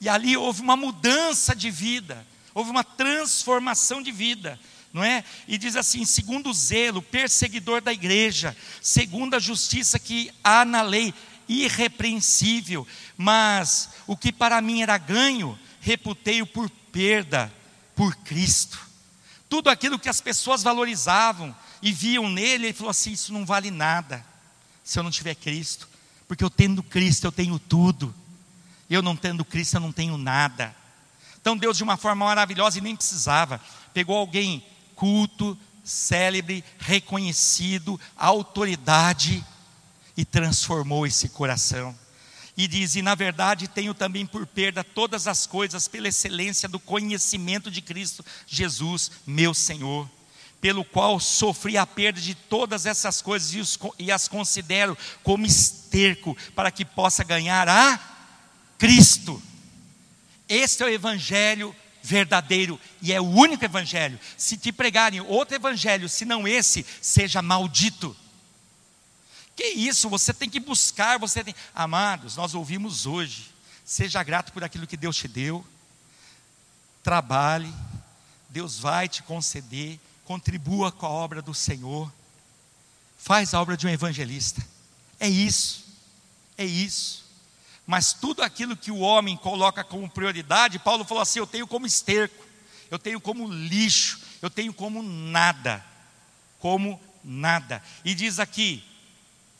E ali houve uma mudança de vida, houve uma transformação de vida, não é? E diz assim: segundo o zelo, perseguidor da igreja, segundo a justiça que há na lei, irrepreensível, mas o que para mim era ganho, reputei-o por perda por Cristo. Tudo aquilo que as pessoas valorizavam, e viam nele, ele falou assim: Isso não vale nada se eu não tiver Cristo, porque eu tendo Cristo eu tenho tudo, eu não tendo Cristo eu não tenho nada. Então Deus, de uma forma maravilhosa, e nem precisava, pegou alguém culto, célebre, reconhecido, autoridade, e transformou esse coração. E diz: E na verdade tenho também por perda todas as coisas pela excelência do conhecimento de Cristo Jesus, meu Senhor pelo qual sofri a perda de todas essas coisas e, os, e as considero como esterco para que possa ganhar a Cristo. Este é o evangelho verdadeiro e é o único evangelho. Se te pregarem outro evangelho, se não esse, seja maldito. Que isso, você tem que buscar, você tem. Amados, nós ouvimos hoje. Seja grato por aquilo que Deus te deu. Trabalhe, Deus vai te conceder contribua com a obra do Senhor, faz a obra de um evangelista. É isso, é isso. Mas tudo aquilo que o homem coloca como prioridade, Paulo falou assim: eu tenho como esterco, eu tenho como lixo, eu tenho como nada, como nada. E diz aqui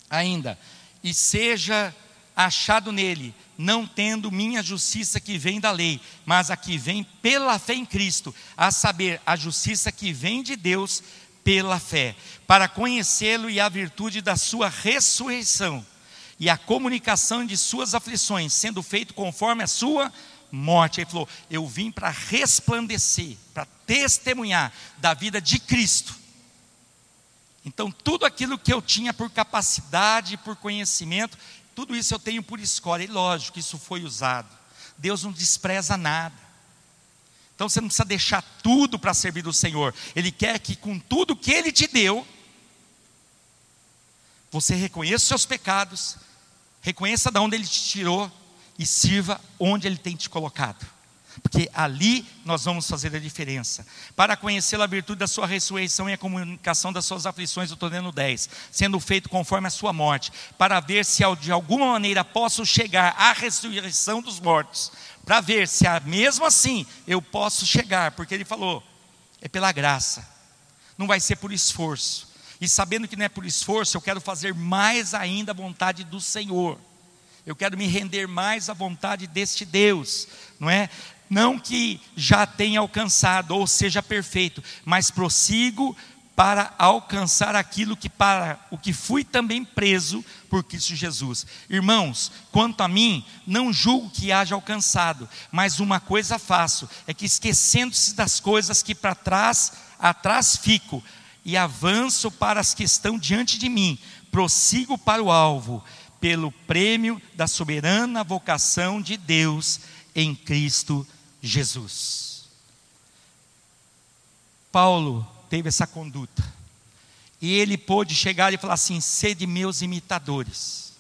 ainda: e seja achado nele não tendo minha justiça que vem da lei, mas a que vem pela fé em Cristo, a saber, a justiça que vem de Deus pela fé, para conhecê-lo e a virtude da sua ressurreição, e a comunicação de suas aflições, sendo feito conforme a sua morte. Ele falou: Eu vim para resplandecer, para testemunhar da vida de Cristo. Então, tudo aquilo que eu tinha por capacidade, por conhecimento, tudo isso eu tenho por escolha. E lógico, isso foi usado. Deus não despreza nada. Então você não precisa deixar tudo para servir do Senhor. Ele quer que com tudo que Ele te deu, você reconheça os seus pecados, reconheça de onde Ele te tirou e sirva onde Ele tem te colocado. Porque ali nós vamos fazer a diferença. Para conhecer a virtude da sua ressurreição e a comunicação das suas aflições, eu estou dando 10, sendo feito conforme a sua morte, para ver se de alguma maneira posso chegar à ressurreição dos mortos, para ver se mesmo assim eu posso chegar, porque ele falou, é pela graça, não vai ser por esforço. E sabendo que não é por esforço, eu quero fazer mais ainda a vontade do Senhor. Eu quero me render mais à vontade deste Deus, não é? Não que já tenha alcançado ou seja perfeito, mas prossigo para alcançar aquilo que para o que fui também preso por Cristo Jesus. Irmãos, quanto a mim, não julgo que haja alcançado, mas uma coisa faço, é que esquecendo-se das coisas que para trás, atrás fico, e avanço para as que estão diante de mim, prossigo para o alvo, pelo prêmio da soberana vocação de Deus em Cristo Jesus. Paulo teve essa conduta. E ele pôde chegar e falar assim: sede meus imitadores,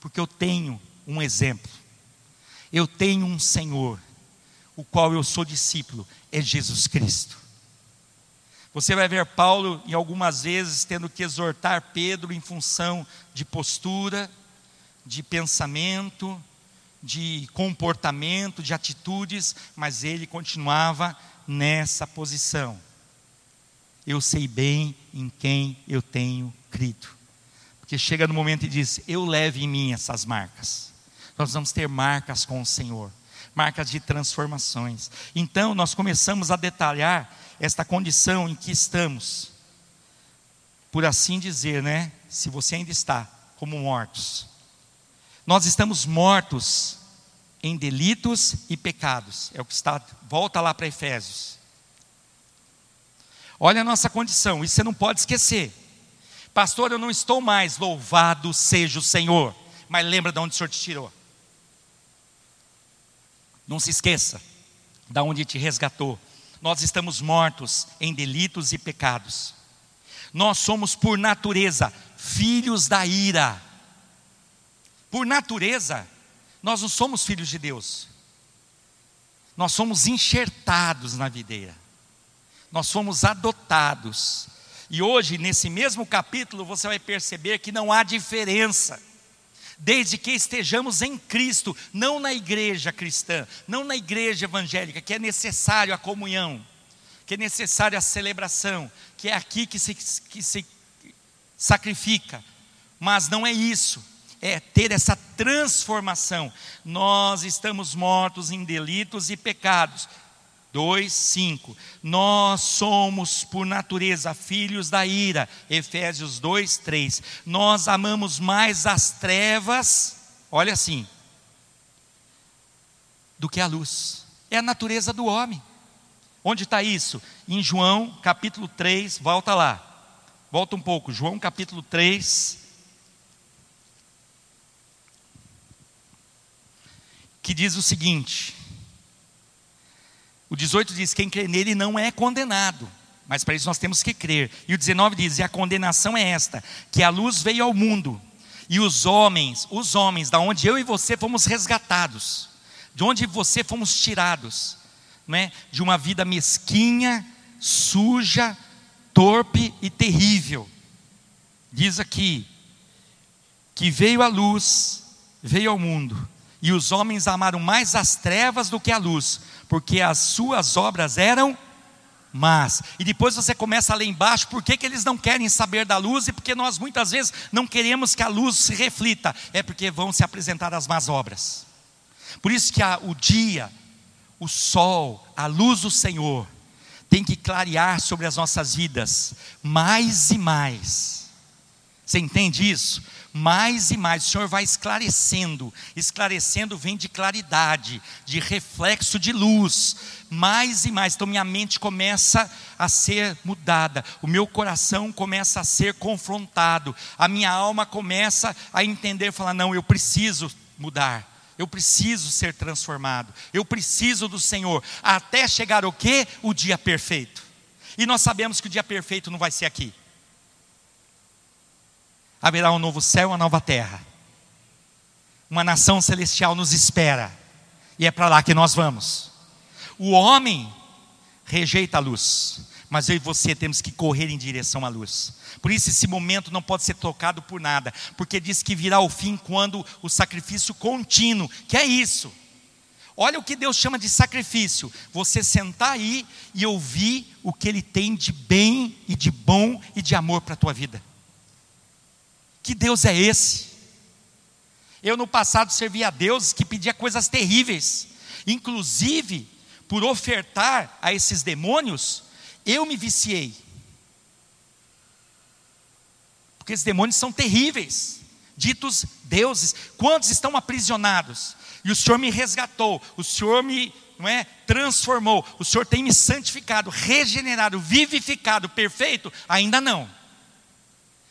porque eu tenho um exemplo, eu tenho um Senhor, o qual eu sou discípulo, é Jesus Cristo. Você vai ver Paulo, em algumas vezes, tendo que exortar Pedro em função de postura, de pensamento, de comportamento, de atitudes, mas ele continuava nessa posição. Eu sei bem em quem eu tenho crido. Porque chega no momento e diz: Eu levo em mim essas marcas. Nós vamos ter marcas com o Senhor, marcas de transformações. Então, nós começamos a detalhar esta condição em que estamos, por assim dizer, né? Se você ainda está como mortos, nós estamos mortos em delitos e pecados. É o que está, volta lá para Efésios. Olha a nossa condição, isso você não pode esquecer. Pastor, eu não estou mais, louvado seja o Senhor. Mas lembra de onde o Senhor te tirou. Não se esqueça de onde te resgatou. Nós estamos mortos em delitos e pecados. Nós somos, por natureza, filhos da ira. Por natureza, nós não somos filhos de Deus. Nós somos enxertados na videira. Nós fomos adotados. E hoje, nesse mesmo capítulo, você vai perceber que não há diferença. Desde que estejamos em Cristo, não na igreja cristã, não na igreja evangélica, que é necessário a comunhão, que é necessário a celebração, que é aqui que se, que se sacrifica. Mas não é isso é ter essa transformação. Nós estamos mortos em delitos e pecados. 2, 5. Nós somos, por natureza, filhos da ira. Efésios 2, 3. Nós amamos mais as trevas, olha assim, do que a luz. É a natureza do homem. Onde está isso? Em João capítulo 3, volta lá. Volta um pouco. João capítulo 3, que diz o seguinte: o 18 diz: quem crê nele não é condenado, mas para isso nós temos que crer. E o 19 diz: e a condenação é esta, que a luz veio ao mundo, e os homens, os homens, da onde eu e você fomos resgatados, de onde você fomos tirados, né, de uma vida mesquinha, suja, torpe e terrível. Diz aqui que veio a luz, veio ao mundo, e os homens amaram mais as trevas do que a luz, porque as suas obras eram más. E depois você começa a ler embaixo, por que, que eles não querem saber da luz e porque nós muitas vezes não queremos que a luz se reflita, é porque vão se apresentar as más obras. Por isso que o dia, o sol, a luz do Senhor, tem que clarear sobre as nossas vidas mais e mais. Você entende isso? Mais e mais. O Senhor vai esclarecendo. Esclarecendo vem de claridade, de reflexo de luz. Mais e mais. Então minha mente começa a ser mudada. O meu coração começa a ser confrontado. A minha alma começa a entender, falar: não, eu preciso mudar. Eu preciso ser transformado. Eu preciso do Senhor. Até chegar o quê? O dia perfeito. E nós sabemos que o dia perfeito não vai ser aqui haverá um novo céu e uma nova terra. Uma nação celestial nos espera, e é para lá que nós vamos. O homem rejeita a luz, mas eu e você temos que correr em direção à luz. Por isso, esse momento não pode ser tocado por nada, porque diz que virá o fim quando o sacrifício contínuo, que é isso. Olha o que Deus chama de sacrifício: você sentar aí e ouvir o que Ele tem de bem e de bom e de amor para a tua vida. Que Deus é esse? Eu no passado servia a Deus que pedia coisas terríveis, inclusive por ofertar a esses demônios, eu me viciei. Porque esses demônios são terríveis, ditos deuses. Quantos estão aprisionados? E o Senhor me resgatou, o Senhor me não é, transformou, o Senhor tem me santificado, regenerado, vivificado, perfeito? Ainda não.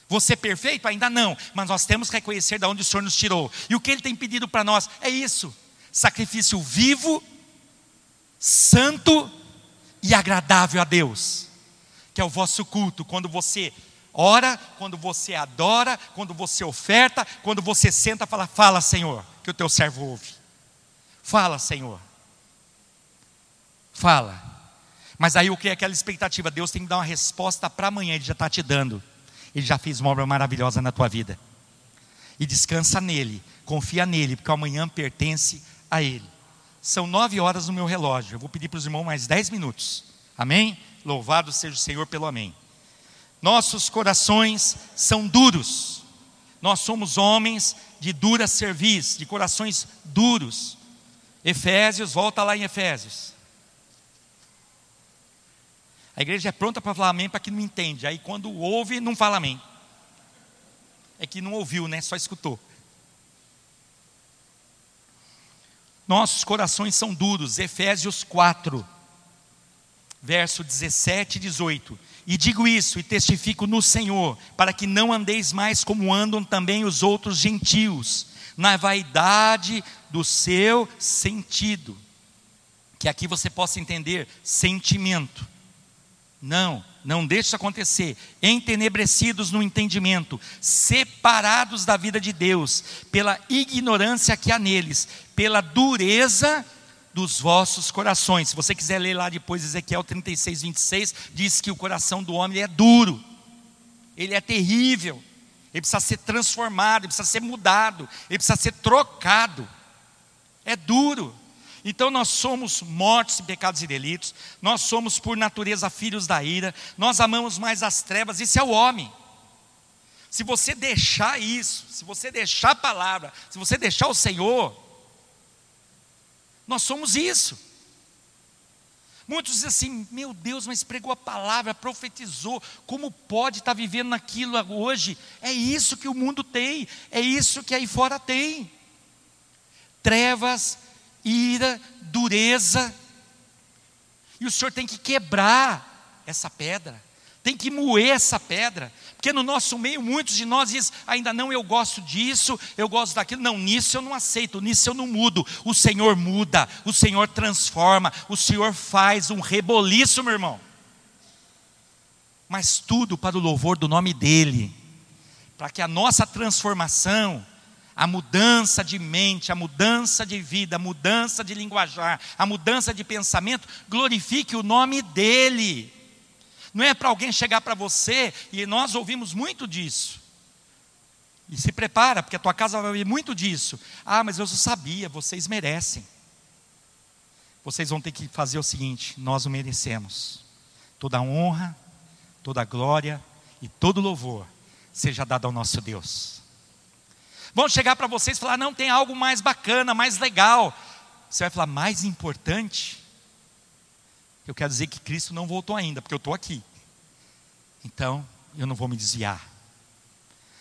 Você é perfeito? Ainda não, mas nós temos que reconhecer de onde o Senhor nos tirou. E o que Ele tem pedido para nós é isso: sacrifício vivo, santo e agradável a Deus, que é o vosso culto, quando você ora, quando você adora, quando você oferta, quando você senta e fala: Fala, Senhor, que o teu servo ouve. Fala, Senhor. Fala. Mas aí o que é aquela expectativa? Deus tem que dar uma resposta para amanhã, Ele já está te dando. Ele já fez uma obra maravilhosa na tua vida. E descansa nele, confia nele, porque amanhã pertence a ele. São nove horas no meu relógio. Eu vou pedir para os irmãos mais dez minutos. Amém? Louvado seja o Senhor pelo amém. Nossos corações são duros. Nós somos homens de dura cerviz, de corações duros. Efésios, volta lá em Efésios. A igreja é pronta para falar amém para quem não entende. Aí quando ouve, não fala amém. É que não ouviu, né? Só escutou. Nossos corações são duros. Efésios 4, verso 17 e 18. E digo isso e testifico no Senhor, para que não andeis mais como andam também os outros gentios, na vaidade do seu sentido. Que aqui você possa entender sentimento não, não deixe isso acontecer. Entenebrecidos no entendimento, separados da vida de Deus, pela ignorância que há neles, pela dureza dos vossos corações. Se você quiser ler lá depois, Ezequiel 36, 26, diz que o coração do homem é duro, ele é terrível, ele precisa ser transformado, ele precisa ser mudado, ele precisa ser trocado. É duro. Então nós somos mortos em pecados e delitos, nós somos por natureza filhos da ira, nós amamos mais as trevas, isso é o homem. Se você deixar isso, se você deixar a palavra, se você deixar o Senhor, nós somos isso. Muitos dizem assim: meu Deus, mas pregou a palavra, profetizou, como pode estar vivendo naquilo hoje? É isso que o mundo tem, é isso que aí fora tem. Trevas ira, dureza. E o Senhor tem que quebrar essa pedra, tem que moer essa pedra, porque no nosso meio muitos de nós dizem: ainda não, eu gosto disso, eu gosto daquilo. Não, nisso eu não aceito, nisso eu não mudo. O Senhor muda, o Senhor transforma, o Senhor faz um reboliço, meu irmão. Mas tudo para o louvor do nome dEle, para que a nossa transformação a mudança de mente, a mudança de vida, a mudança de linguajar, a mudança de pensamento, glorifique o nome dEle. Não é para alguém chegar para você, e nós ouvimos muito disso. E se prepara, porque a tua casa vai ouvir muito disso. Ah, mas eu sabia, vocês merecem. Vocês vão ter que fazer o seguinte: nós o merecemos. Toda honra, toda glória e todo louvor seja dado ao nosso Deus vão chegar para vocês e falar: não, tem algo mais bacana, mais legal. Você vai falar: mais importante? Eu quero dizer que Cristo não voltou ainda, porque eu estou aqui. Então, eu não vou me desviar.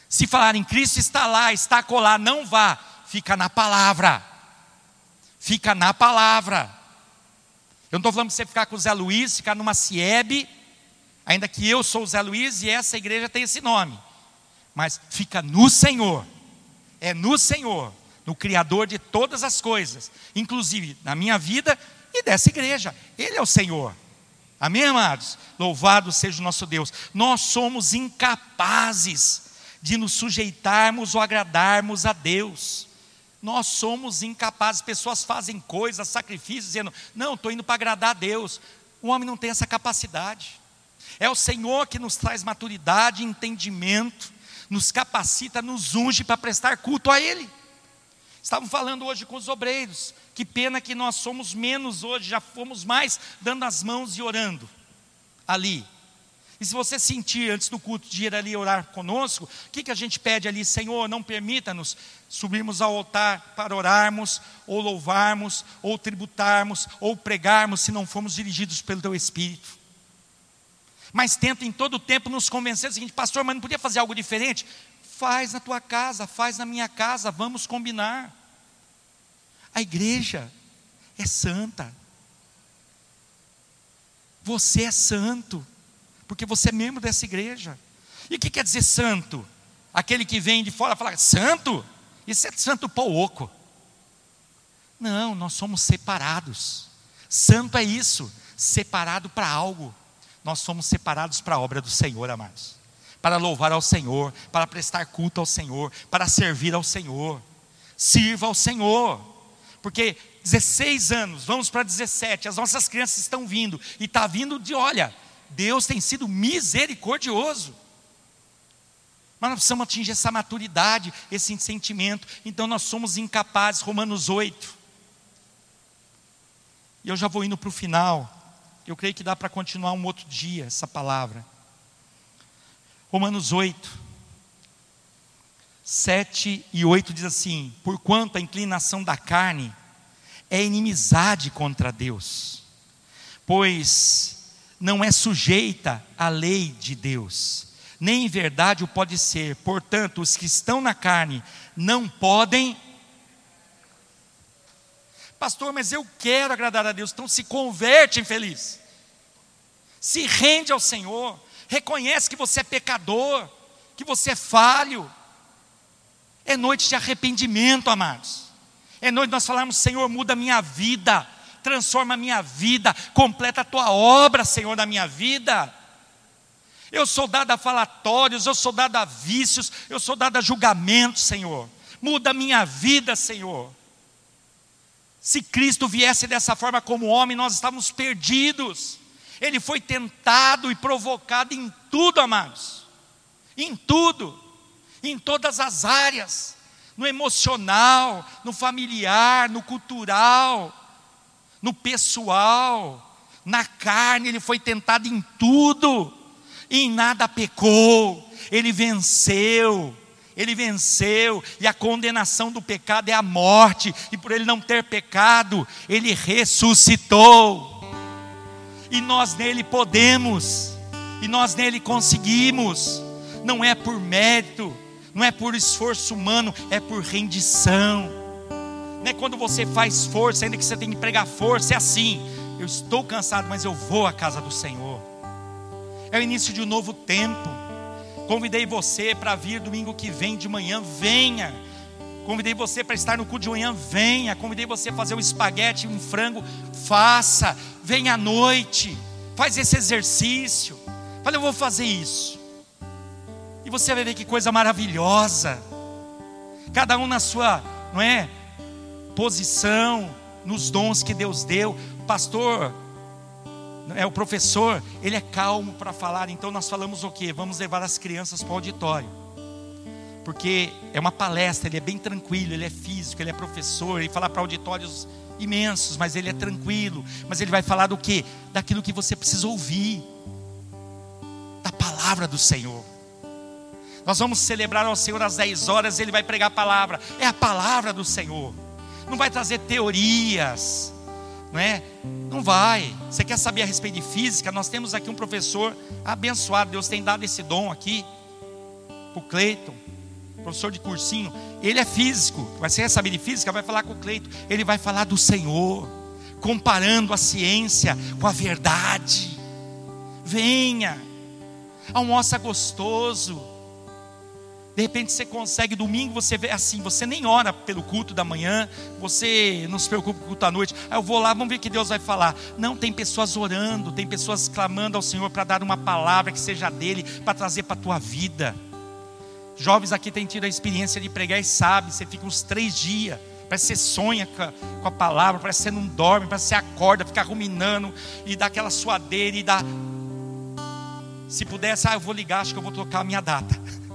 Se falar em Cristo, está lá, está colar, não vá, fica na palavra. Fica na palavra. Eu não estou falando para você ficar com o Zé Luiz, ficar numa Ciebe, ainda que eu sou o Zé Luiz e essa igreja tem esse nome. Mas fica no Senhor. É no Senhor, no Criador de todas as coisas, inclusive na minha vida e dessa igreja. Ele é o Senhor. Amém, amados? Louvado seja o nosso Deus. Nós somos incapazes de nos sujeitarmos ou agradarmos a Deus. Nós somos incapazes, pessoas fazem coisas, sacrifícios, dizendo: Não, estou indo para agradar a Deus. O homem não tem essa capacidade. É o Senhor que nos traz maturidade, entendimento, nos capacita, nos unge para prestar culto a Ele. Estavam falando hoje com os obreiros. Que pena que nós somos menos hoje, já fomos mais dando as mãos e orando ali. E se você sentir antes do culto de ir ali orar conosco, o que, que a gente pede ali? Senhor, não permita-nos subirmos ao altar para orarmos, ou louvarmos, ou tributarmos, ou pregarmos, se não formos dirigidos pelo Teu Espírito. Mas tenta em todo o tempo nos convencer o seguinte, pastor, mas não podia fazer algo diferente? Faz na tua casa, faz na minha casa, vamos combinar. A igreja é santa. Você é santo porque você é membro dessa igreja. E o que quer dizer santo? Aquele que vem de fora fala, santo? Isso é santo pouco. Não, nós somos separados. Santo é isso, separado para algo. Nós somos separados para a obra do Senhor, amados. Para louvar ao Senhor, para prestar culto ao Senhor, para servir ao Senhor. Sirva ao Senhor. Porque 16 anos, vamos para 17, as nossas crianças estão vindo, e está vindo de, olha, Deus tem sido misericordioso. Mas nós precisamos atingir essa maturidade, esse sentimento. Então nós somos incapazes. Romanos 8. E eu já vou indo para o final. Eu creio que dá para continuar um outro dia essa palavra. Romanos 8. 7 e 8 diz assim: Porquanto a inclinação da carne é inimizade contra Deus, pois não é sujeita à lei de Deus, nem em verdade o pode ser. Portanto, os que estão na carne não podem. Pastor, mas eu quero agradar a Deus, então se converte infeliz. Se rende ao Senhor, reconhece que você é pecador, que você é falho. É noite de arrependimento, amados. É noite de nós falarmos, Senhor, muda a minha vida transforma a minha vida, completa a tua obra, Senhor, na minha vida. Eu sou dado a falatórios, eu sou dado a vícios, eu sou dado a julgamentos, Senhor. Muda a minha vida, Senhor. Se Cristo viesse dessa forma como homem, nós estávamos perdidos. Ele foi tentado e provocado em tudo, amados. Em tudo. Em todas as áreas. No emocional, no familiar, no cultural no pessoal, na carne, ele foi tentado em tudo, e em nada pecou, ele venceu. Ele venceu, e a condenação do pecado é a morte, e por ele não ter pecado, ele ressuscitou. E nós nele podemos, e nós nele conseguimos, não é por mérito, não é por esforço humano, é por rendição não é quando você faz força, ainda que você tem que pregar força, é assim. Eu estou cansado, mas eu vou à casa do Senhor. É o início de um novo tempo. Convidei você para vir domingo que vem de manhã, venha. Convidei você para estar no culto de manhã, venha. Convidei você a fazer um espaguete, um frango, faça. Venha à noite, faz esse exercício. Fala, eu vou fazer isso. E você vai ver que coisa maravilhosa. Cada um na sua, não é? posição, nos dons que Deus deu. Pastor, é o professor, ele é calmo para falar, então nós falamos o quê? Vamos levar as crianças para o auditório. Porque é uma palestra, ele é bem tranquilo, ele é físico, ele é professor, ele fala para auditórios imensos, mas ele é tranquilo. Mas ele vai falar do que? Daquilo que você precisa ouvir. Da palavra do Senhor. Nós vamos celebrar ao Senhor às 10 horas, ele vai pregar a palavra. É a palavra do Senhor não vai trazer teorias, não é? Não vai. Você quer saber a respeito de física? Nós temos aqui um professor abençoado, Deus tem dado esse dom aqui, para o Cleiton. professor de cursinho, ele é físico, vai ser saber de física, vai falar com o Cleito, ele vai falar do Senhor, comparando a ciência com a verdade. Venha, almoça gostoso. De repente você consegue, domingo você vê assim, você nem ora pelo culto da manhã, você não se preocupa com o culto à noite. Aí eu vou lá, vamos ver o que Deus vai falar. Não, tem pessoas orando, tem pessoas clamando ao Senhor para dar uma palavra que seja dele, para trazer para a tua vida. Jovens aqui têm tido a experiência de pregar e sabe, você fica uns três dias, parece que você sonha com a, com a palavra, parece que você não dorme, parece que você acorda, fica ruminando e dá aquela suadeira e dá. Se pudesse, ah, eu vou ligar, acho que eu vou trocar a minha data.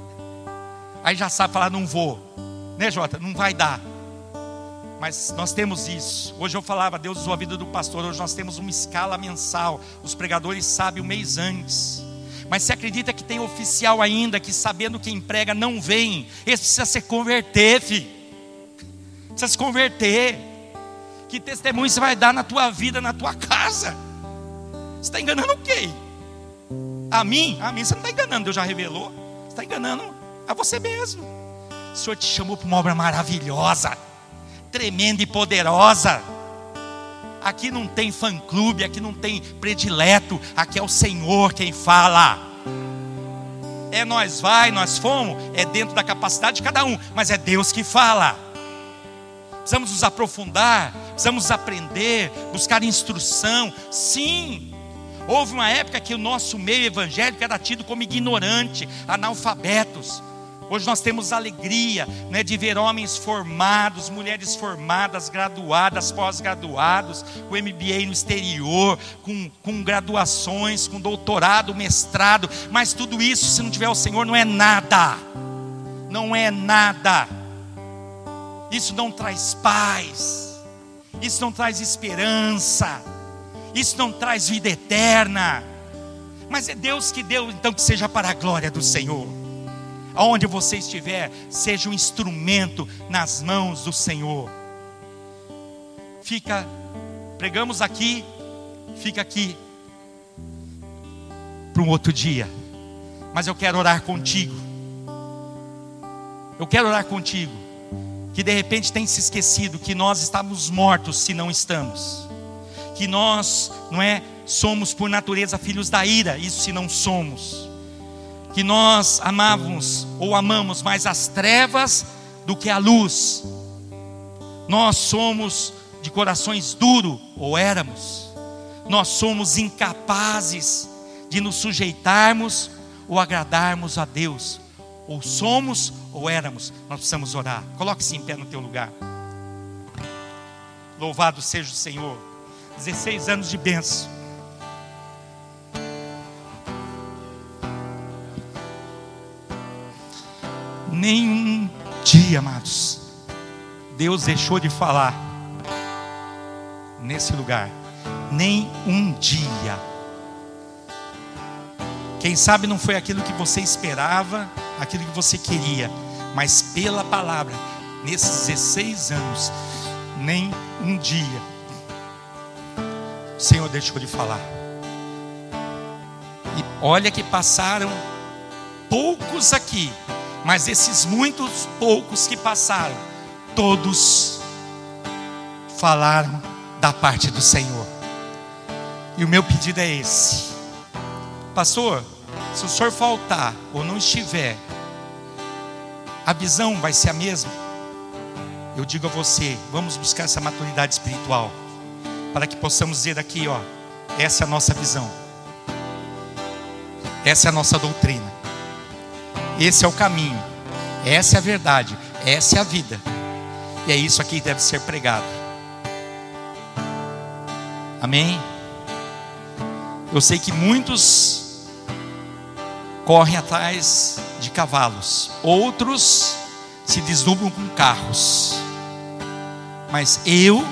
Aí já sabe falar, não vou. Né, Jota? Não vai dar. Mas nós temos isso. Hoje eu falava, Deus usou a vida do pastor. Hoje nós temos uma escala mensal. Os pregadores sabem o mês antes. Mas se acredita que tem oficial ainda que sabendo quem prega não vem, esse precisa se converter, filho. Precisa se converter. Que testemunho você vai dar na tua vida, na tua casa? Você está enganando quem? A mim? A mim você não está enganando, Deus já revelou. Você está enganando a você mesmo. O Senhor te chamou para uma obra maravilhosa, tremenda e poderosa. Aqui não tem fã-clube, aqui não tem predileto, aqui é o Senhor quem fala. É nós vai, nós fomos, é dentro da capacidade de cada um, mas é Deus que fala. Precisamos nos aprofundar, precisamos aprender, buscar instrução. Sim, houve uma época que o nosso meio evangélico era tido como ignorante, analfabetos. Hoje nós temos alegria né, de ver homens formados, mulheres formadas, graduadas, pós-graduados, com MBA no exterior, com, com graduações, com doutorado, mestrado, mas tudo isso, se não tiver o Senhor, não é nada. Não é nada. Isso não traz paz, isso não traz esperança, isso não traz vida eterna. Mas é Deus que deu, então que seja para a glória do Senhor aonde você estiver, seja um instrumento nas mãos do Senhor. Fica, pregamos aqui, fica aqui para um outro dia. Mas eu quero orar contigo. Eu quero orar contigo. Que de repente tem se esquecido que nós estamos mortos se não estamos. Que nós, não é, somos por natureza filhos da ira, isso se não somos que nós amávamos ou amamos mais as trevas do que a luz. Nós somos de corações duros, ou éramos. Nós somos incapazes de nos sujeitarmos ou agradarmos a Deus. Ou somos ou éramos. Nós precisamos orar. Coloque-se em pé no teu lugar. Louvado seja o Senhor. 16 anos de bênção. nenhum dia, amados, Deus deixou de falar nesse lugar. Nem um dia. Quem sabe não foi aquilo que você esperava, aquilo que você queria, mas pela palavra, nesses 16 anos, nem um dia, Senhor deixou de falar. E olha que passaram poucos aqui, mas esses muitos poucos que passaram, todos falaram da parte do Senhor. E o meu pedido é esse: Pastor, se o senhor faltar ou não estiver, a visão vai ser a mesma. Eu digo a você, vamos buscar essa maturidade espiritual, para que possamos dizer aqui, ó, essa é a nossa visão, essa é a nossa doutrina. Esse é o caminho, essa é a verdade, essa é a vida. E é isso aqui que deve ser pregado. Amém? Eu sei que muitos correm atrás de cavalos, outros se desdobram com carros. Mas eu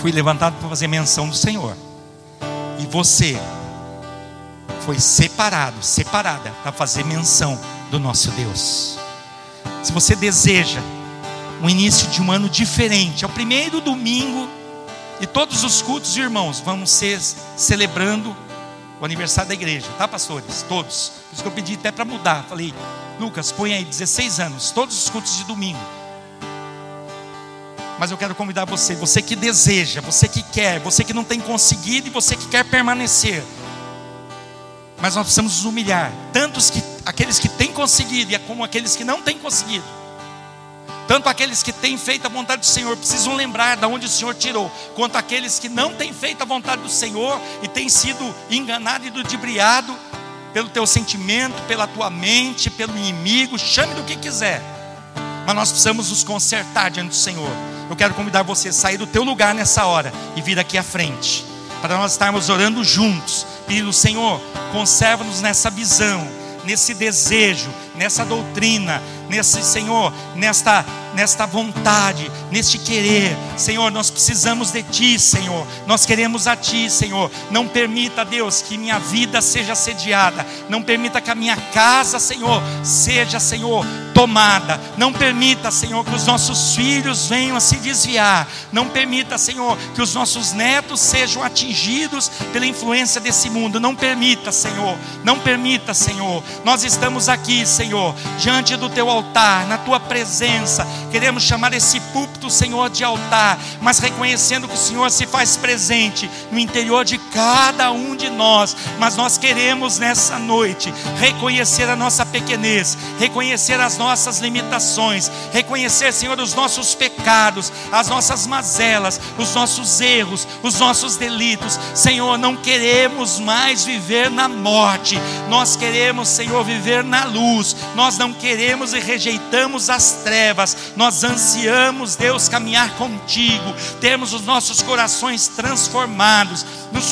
fui levantado para fazer menção do Senhor. E você foi separado, separada para fazer menção do nosso Deus. Se você deseja um início de um ano diferente, é o primeiro domingo e todos os cultos, irmãos, vamos ser celebrando o aniversário da igreja, tá, pastores? Todos. Por isso que eu pedi até para mudar. Falei, Lucas, põe aí 16 anos, todos os cultos de domingo. Mas eu quero convidar você, você que deseja, você que quer, você que não tem conseguido e você que quer permanecer. Mas nós precisamos nos humilhar, tantos que aqueles que têm conseguido e como aqueles que não têm conseguido. Tanto aqueles que têm feito a vontade do Senhor precisam lembrar de onde o Senhor tirou, quanto aqueles que não têm feito a vontade do Senhor e têm sido enganados e ludibriados pelo teu sentimento, pela tua mente, pelo inimigo, chame do que quiser. Mas nós precisamos nos consertar diante do Senhor. Eu quero convidar você a sair do teu lugar nessa hora e vir aqui à frente, para nós estarmos orando juntos, pedindo, Senhor, conserva-nos nessa visão, nesse desejo, nessa doutrina, nesse Senhor, nesta nesta vontade, neste querer. Senhor, nós precisamos de Ti, Senhor. Nós queremos a Ti, Senhor. Não permita, Deus, que minha vida seja assediada. Não permita que a minha casa, Senhor, seja, Senhor, tomada. Não permita, Senhor, que os nossos filhos venham a se desviar. Não permita, Senhor, que os nossos netos sejam atingidos pela influência desse mundo. Não permita, Senhor. Não permita, Senhor. Nós estamos aqui, Senhor, diante do Teu na Tua presença Queremos chamar esse púlpito, Senhor, de altar, mas reconhecendo que o Senhor se faz presente no interior de cada um de nós. Mas nós queremos nessa noite reconhecer a nossa pequenez, reconhecer as nossas limitações, reconhecer, Senhor, os nossos pecados, as nossas mazelas, os nossos erros, os nossos delitos. Senhor, não queremos mais viver na morte, nós queremos, Senhor, viver na luz. Nós não queremos e rejeitamos as trevas, nós ansiamos, Deus, caminhar contigo, termos os nossos corações transformados, nos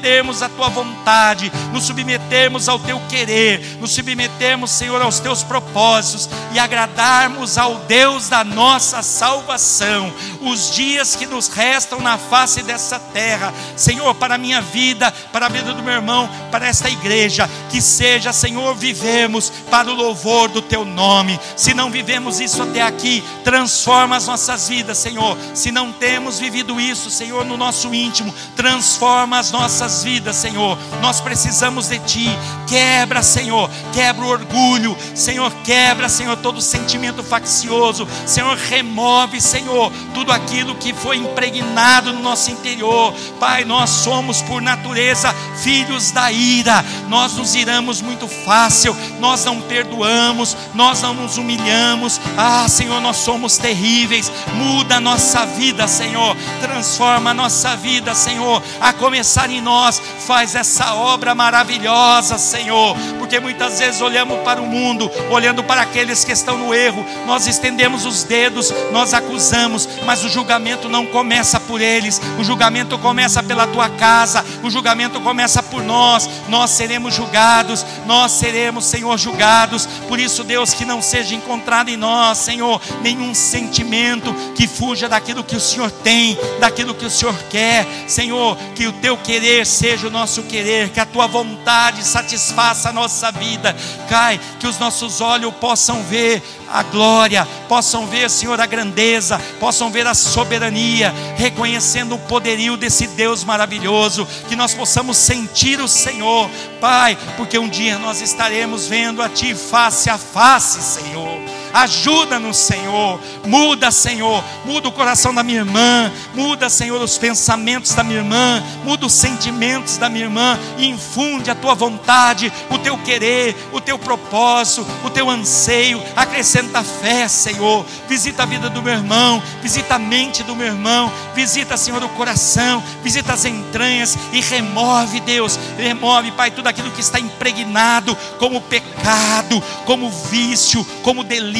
submetermos à tua vontade, nos submetermos ao teu querer, nos submetermos, Senhor, aos teus propósitos e agradarmos ao Deus da nossa salvação. Os dias que nos restam na face dessa terra, Senhor, para a minha vida, para a vida do meu irmão, para esta igreja, que seja, Senhor, vivemos para o louvor do teu nome. Se não vivemos isso até aqui, transforma as nossas vidas, Senhor. Se não temos vivido isso, Senhor, no nosso íntimo, transforma as nossas vidas, Senhor. Nós precisamos de Ti. Quebra, Senhor, quebra o orgulho, Senhor, quebra, Senhor, todo sentimento faccioso, Senhor, remove, Senhor, tudo aquilo que foi impregnado no nosso interior. Pai, nós somos por natureza filhos da ira, nós nos iramos muito fácil, nós não perdoamos, nós não nos humilhamos. Ah, Senhor, nós somos terríveis. Muda a nossa vida, Senhor. Transforma a nossa vida, Senhor. A começar em nós, faz essa obra maravilhosa, Senhor. Porque muitas vezes olhamos para o mundo, olhando para aqueles que estão no erro, nós estendemos os dedos, nós acusamos, mas o julgamento não começa por eles, o julgamento começa pela tua casa, o julgamento começa por nós. Nós seremos julgados, nós seremos, Senhor, julgados. Por isso, Deus, que não seja encontrado em nós, Senhor, nenhum sentimento que fuja daquilo que o Senhor tem, daquilo que o Senhor quer. Senhor, que o teu querer seja o nosso querer, que a tua vontade satisfaça a nossa vida. Cai, que os nossos olhos possam ver a glória, possam ver, Senhor, a grandeza, possam ver a soberania, reconhecendo o poderio desse Deus maravilhoso, que nós possamos sentir o Senhor, Pai, porque um dia nós estaremos vendo a Ti face a face, Senhor. Ajuda-nos, Senhor. Muda, Senhor. Muda o coração da minha irmã. Muda, Senhor, os pensamentos da minha irmã. Muda os sentimentos da minha irmã. Infunde a tua vontade, o teu querer, o teu propósito, o teu anseio. Acrescenta fé, Senhor. Visita a vida do meu irmão. Visita a mente do meu irmão. Visita, Senhor, o coração. Visita as entranhas. E remove, Deus. Remove, Pai, tudo aquilo que está impregnado como pecado, como vício, como delírio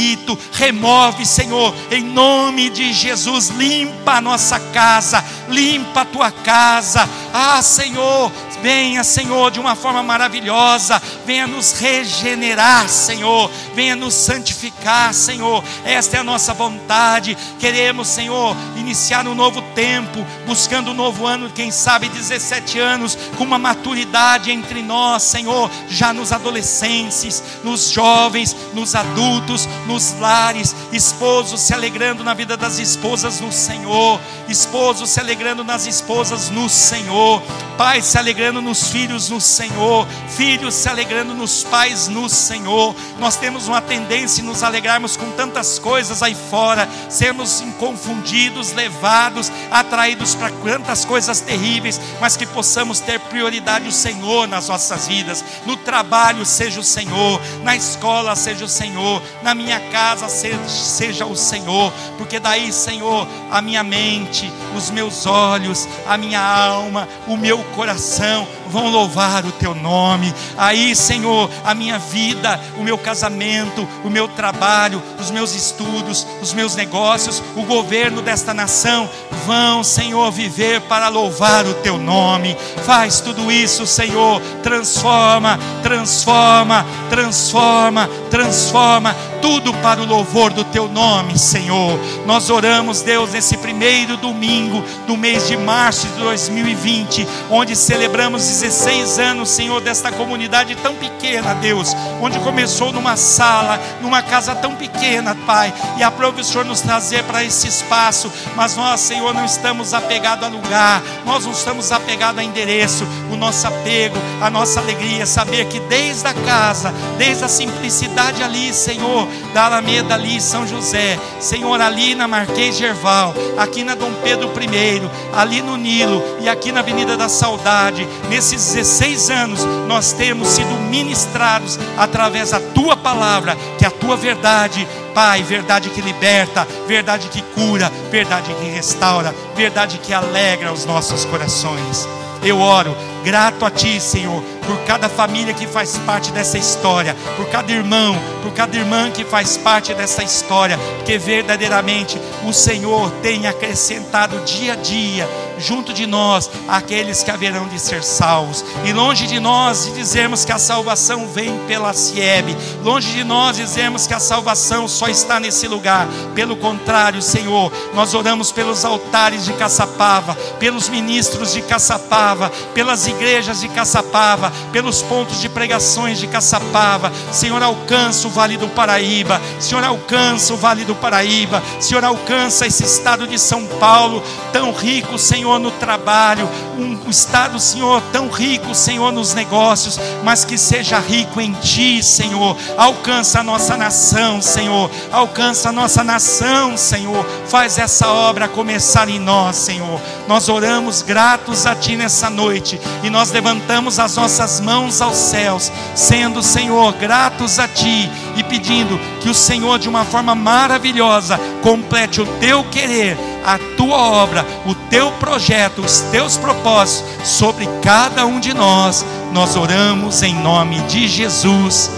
remove, Senhor, em nome de Jesus, limpa a nossa casa, limpa a tua casa, ah, Senhor, Venha, Senhor, de uma forma maravilhosa. Venha nos regenerar, Senhor. Venha nos santificar, Senhor. Esta é a nossa vontade. Queremos, Senhor, iniciar um novo tempo, buscando um novo ano, quem sabe 17 anos, com uma maturidade entre nós, Senhor, já nos adolescentes, nos jovens, nos adultos, nos lares, esposos se alegrando na vida das esposas no Senhor, esposos se alegrando nas esposas no Senhor pais se alegrando nos filhos no Senhor, filhos se alegrando nos pais no Senhor. Nós temos uma tendência em nos alegrarmos com tantas coisas aí fora, sermos inconfundidos, levados, atraídos para tantas coisas terríveis, mas que possamos ter prioridade o Senhor nas nossas vidas. No trabalho seja o Senhor, na escola seja o Senhor, na minha casa seja, o Senhor, porque daí, Senhor, a minha mente, os meus olhos, a minha alma, o meu coração vão louvar o teu nome. Aí, Senhor, a minha vida, o meu casamento, o meu trabalho, os meus estudos, os meus negócios, o governo desta nação vão, Senhor, viver para louvar o teu nome. Faz tudo isso, Senhor. Transforma, transforma, transforma, transforma tudo para o louvor do teu nome, Senhor. Nós oramos, Deus, nesse primeiro domingo do mês de março de 2020, onde celebramos 16 anos, Senhor, desta comunidade tão pequena, Deus, onde começou numa sala, numa casa tão pequena, Pai, e aprove o Senhor nos trazer para esse espaço, mas nós, Senhor, não estamos apegados a lugar, nós não estamos apegados a endereço, o nosso apego, a nossa alegria, é saber que desde a casa, desde a simplicidade ali, Senhor, da Alameda ali São José, Senhor, ali na Marquês Gerval, aqui na Dom Pedro I, ali no Nilo e aqui na Avenida da Saudade, nesses 16 anos, nós temos sido ministrados através da tua palavra, que é a tua verdade, Pai, verdade que liberta, verdade que cura, verdade que restaura, verdade que alegra os nossos corações. Eu oro, grato a Ti, Senhor, por cada família que faz parte dessa história, por cada irmão, por cada irmã que faz parte dessa história, porque verdadeiramente o Senhor tem acrescentado dia a dia junto de nós aqueles que haverão de ser salvos. E longe de nós de dizermos que a salvação vem pela Siebe, longe de nós dizermos que a salvação só está nesse lugar. Pelo contrário, Senhor, nós oramos pelos altares de Caçapava, pelos ministros de Caçapava, pelas igrejas de Caçapava, pelos pontos de pregações de Caçapava. Senhor, alcança o Vale do Paraíba. Senhor, alcança o Vale do Paraíba. Senhor, alcança esse estado de São Paulo, tão rico, Senhor no trabalho, um estado, Senhor, tão rico, Senhor, nos negócios, mas que seja rico em Ti, Senhor. Alcança a nossa nação, Senhor. Alcança a nossa nação, Senhor. Faz essa obra começar em nós, Senhor. Nós oramos gratos a Ti nessa noite e nós levantamos as nossas mãos aos céus, sendo, Senhor, gratos a Ti e pedindo que o Senhor, de uma forma maravilhosa, complete o Teu querer a tua obra, o teu projeto, os teus propósitos sobre cada um de nós. Nós oramos em nome de Jesus.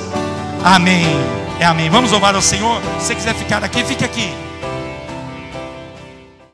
Amém. É amém. Vamos louvar ao Senhor. Se você quiser ficar aqui, fique aqui.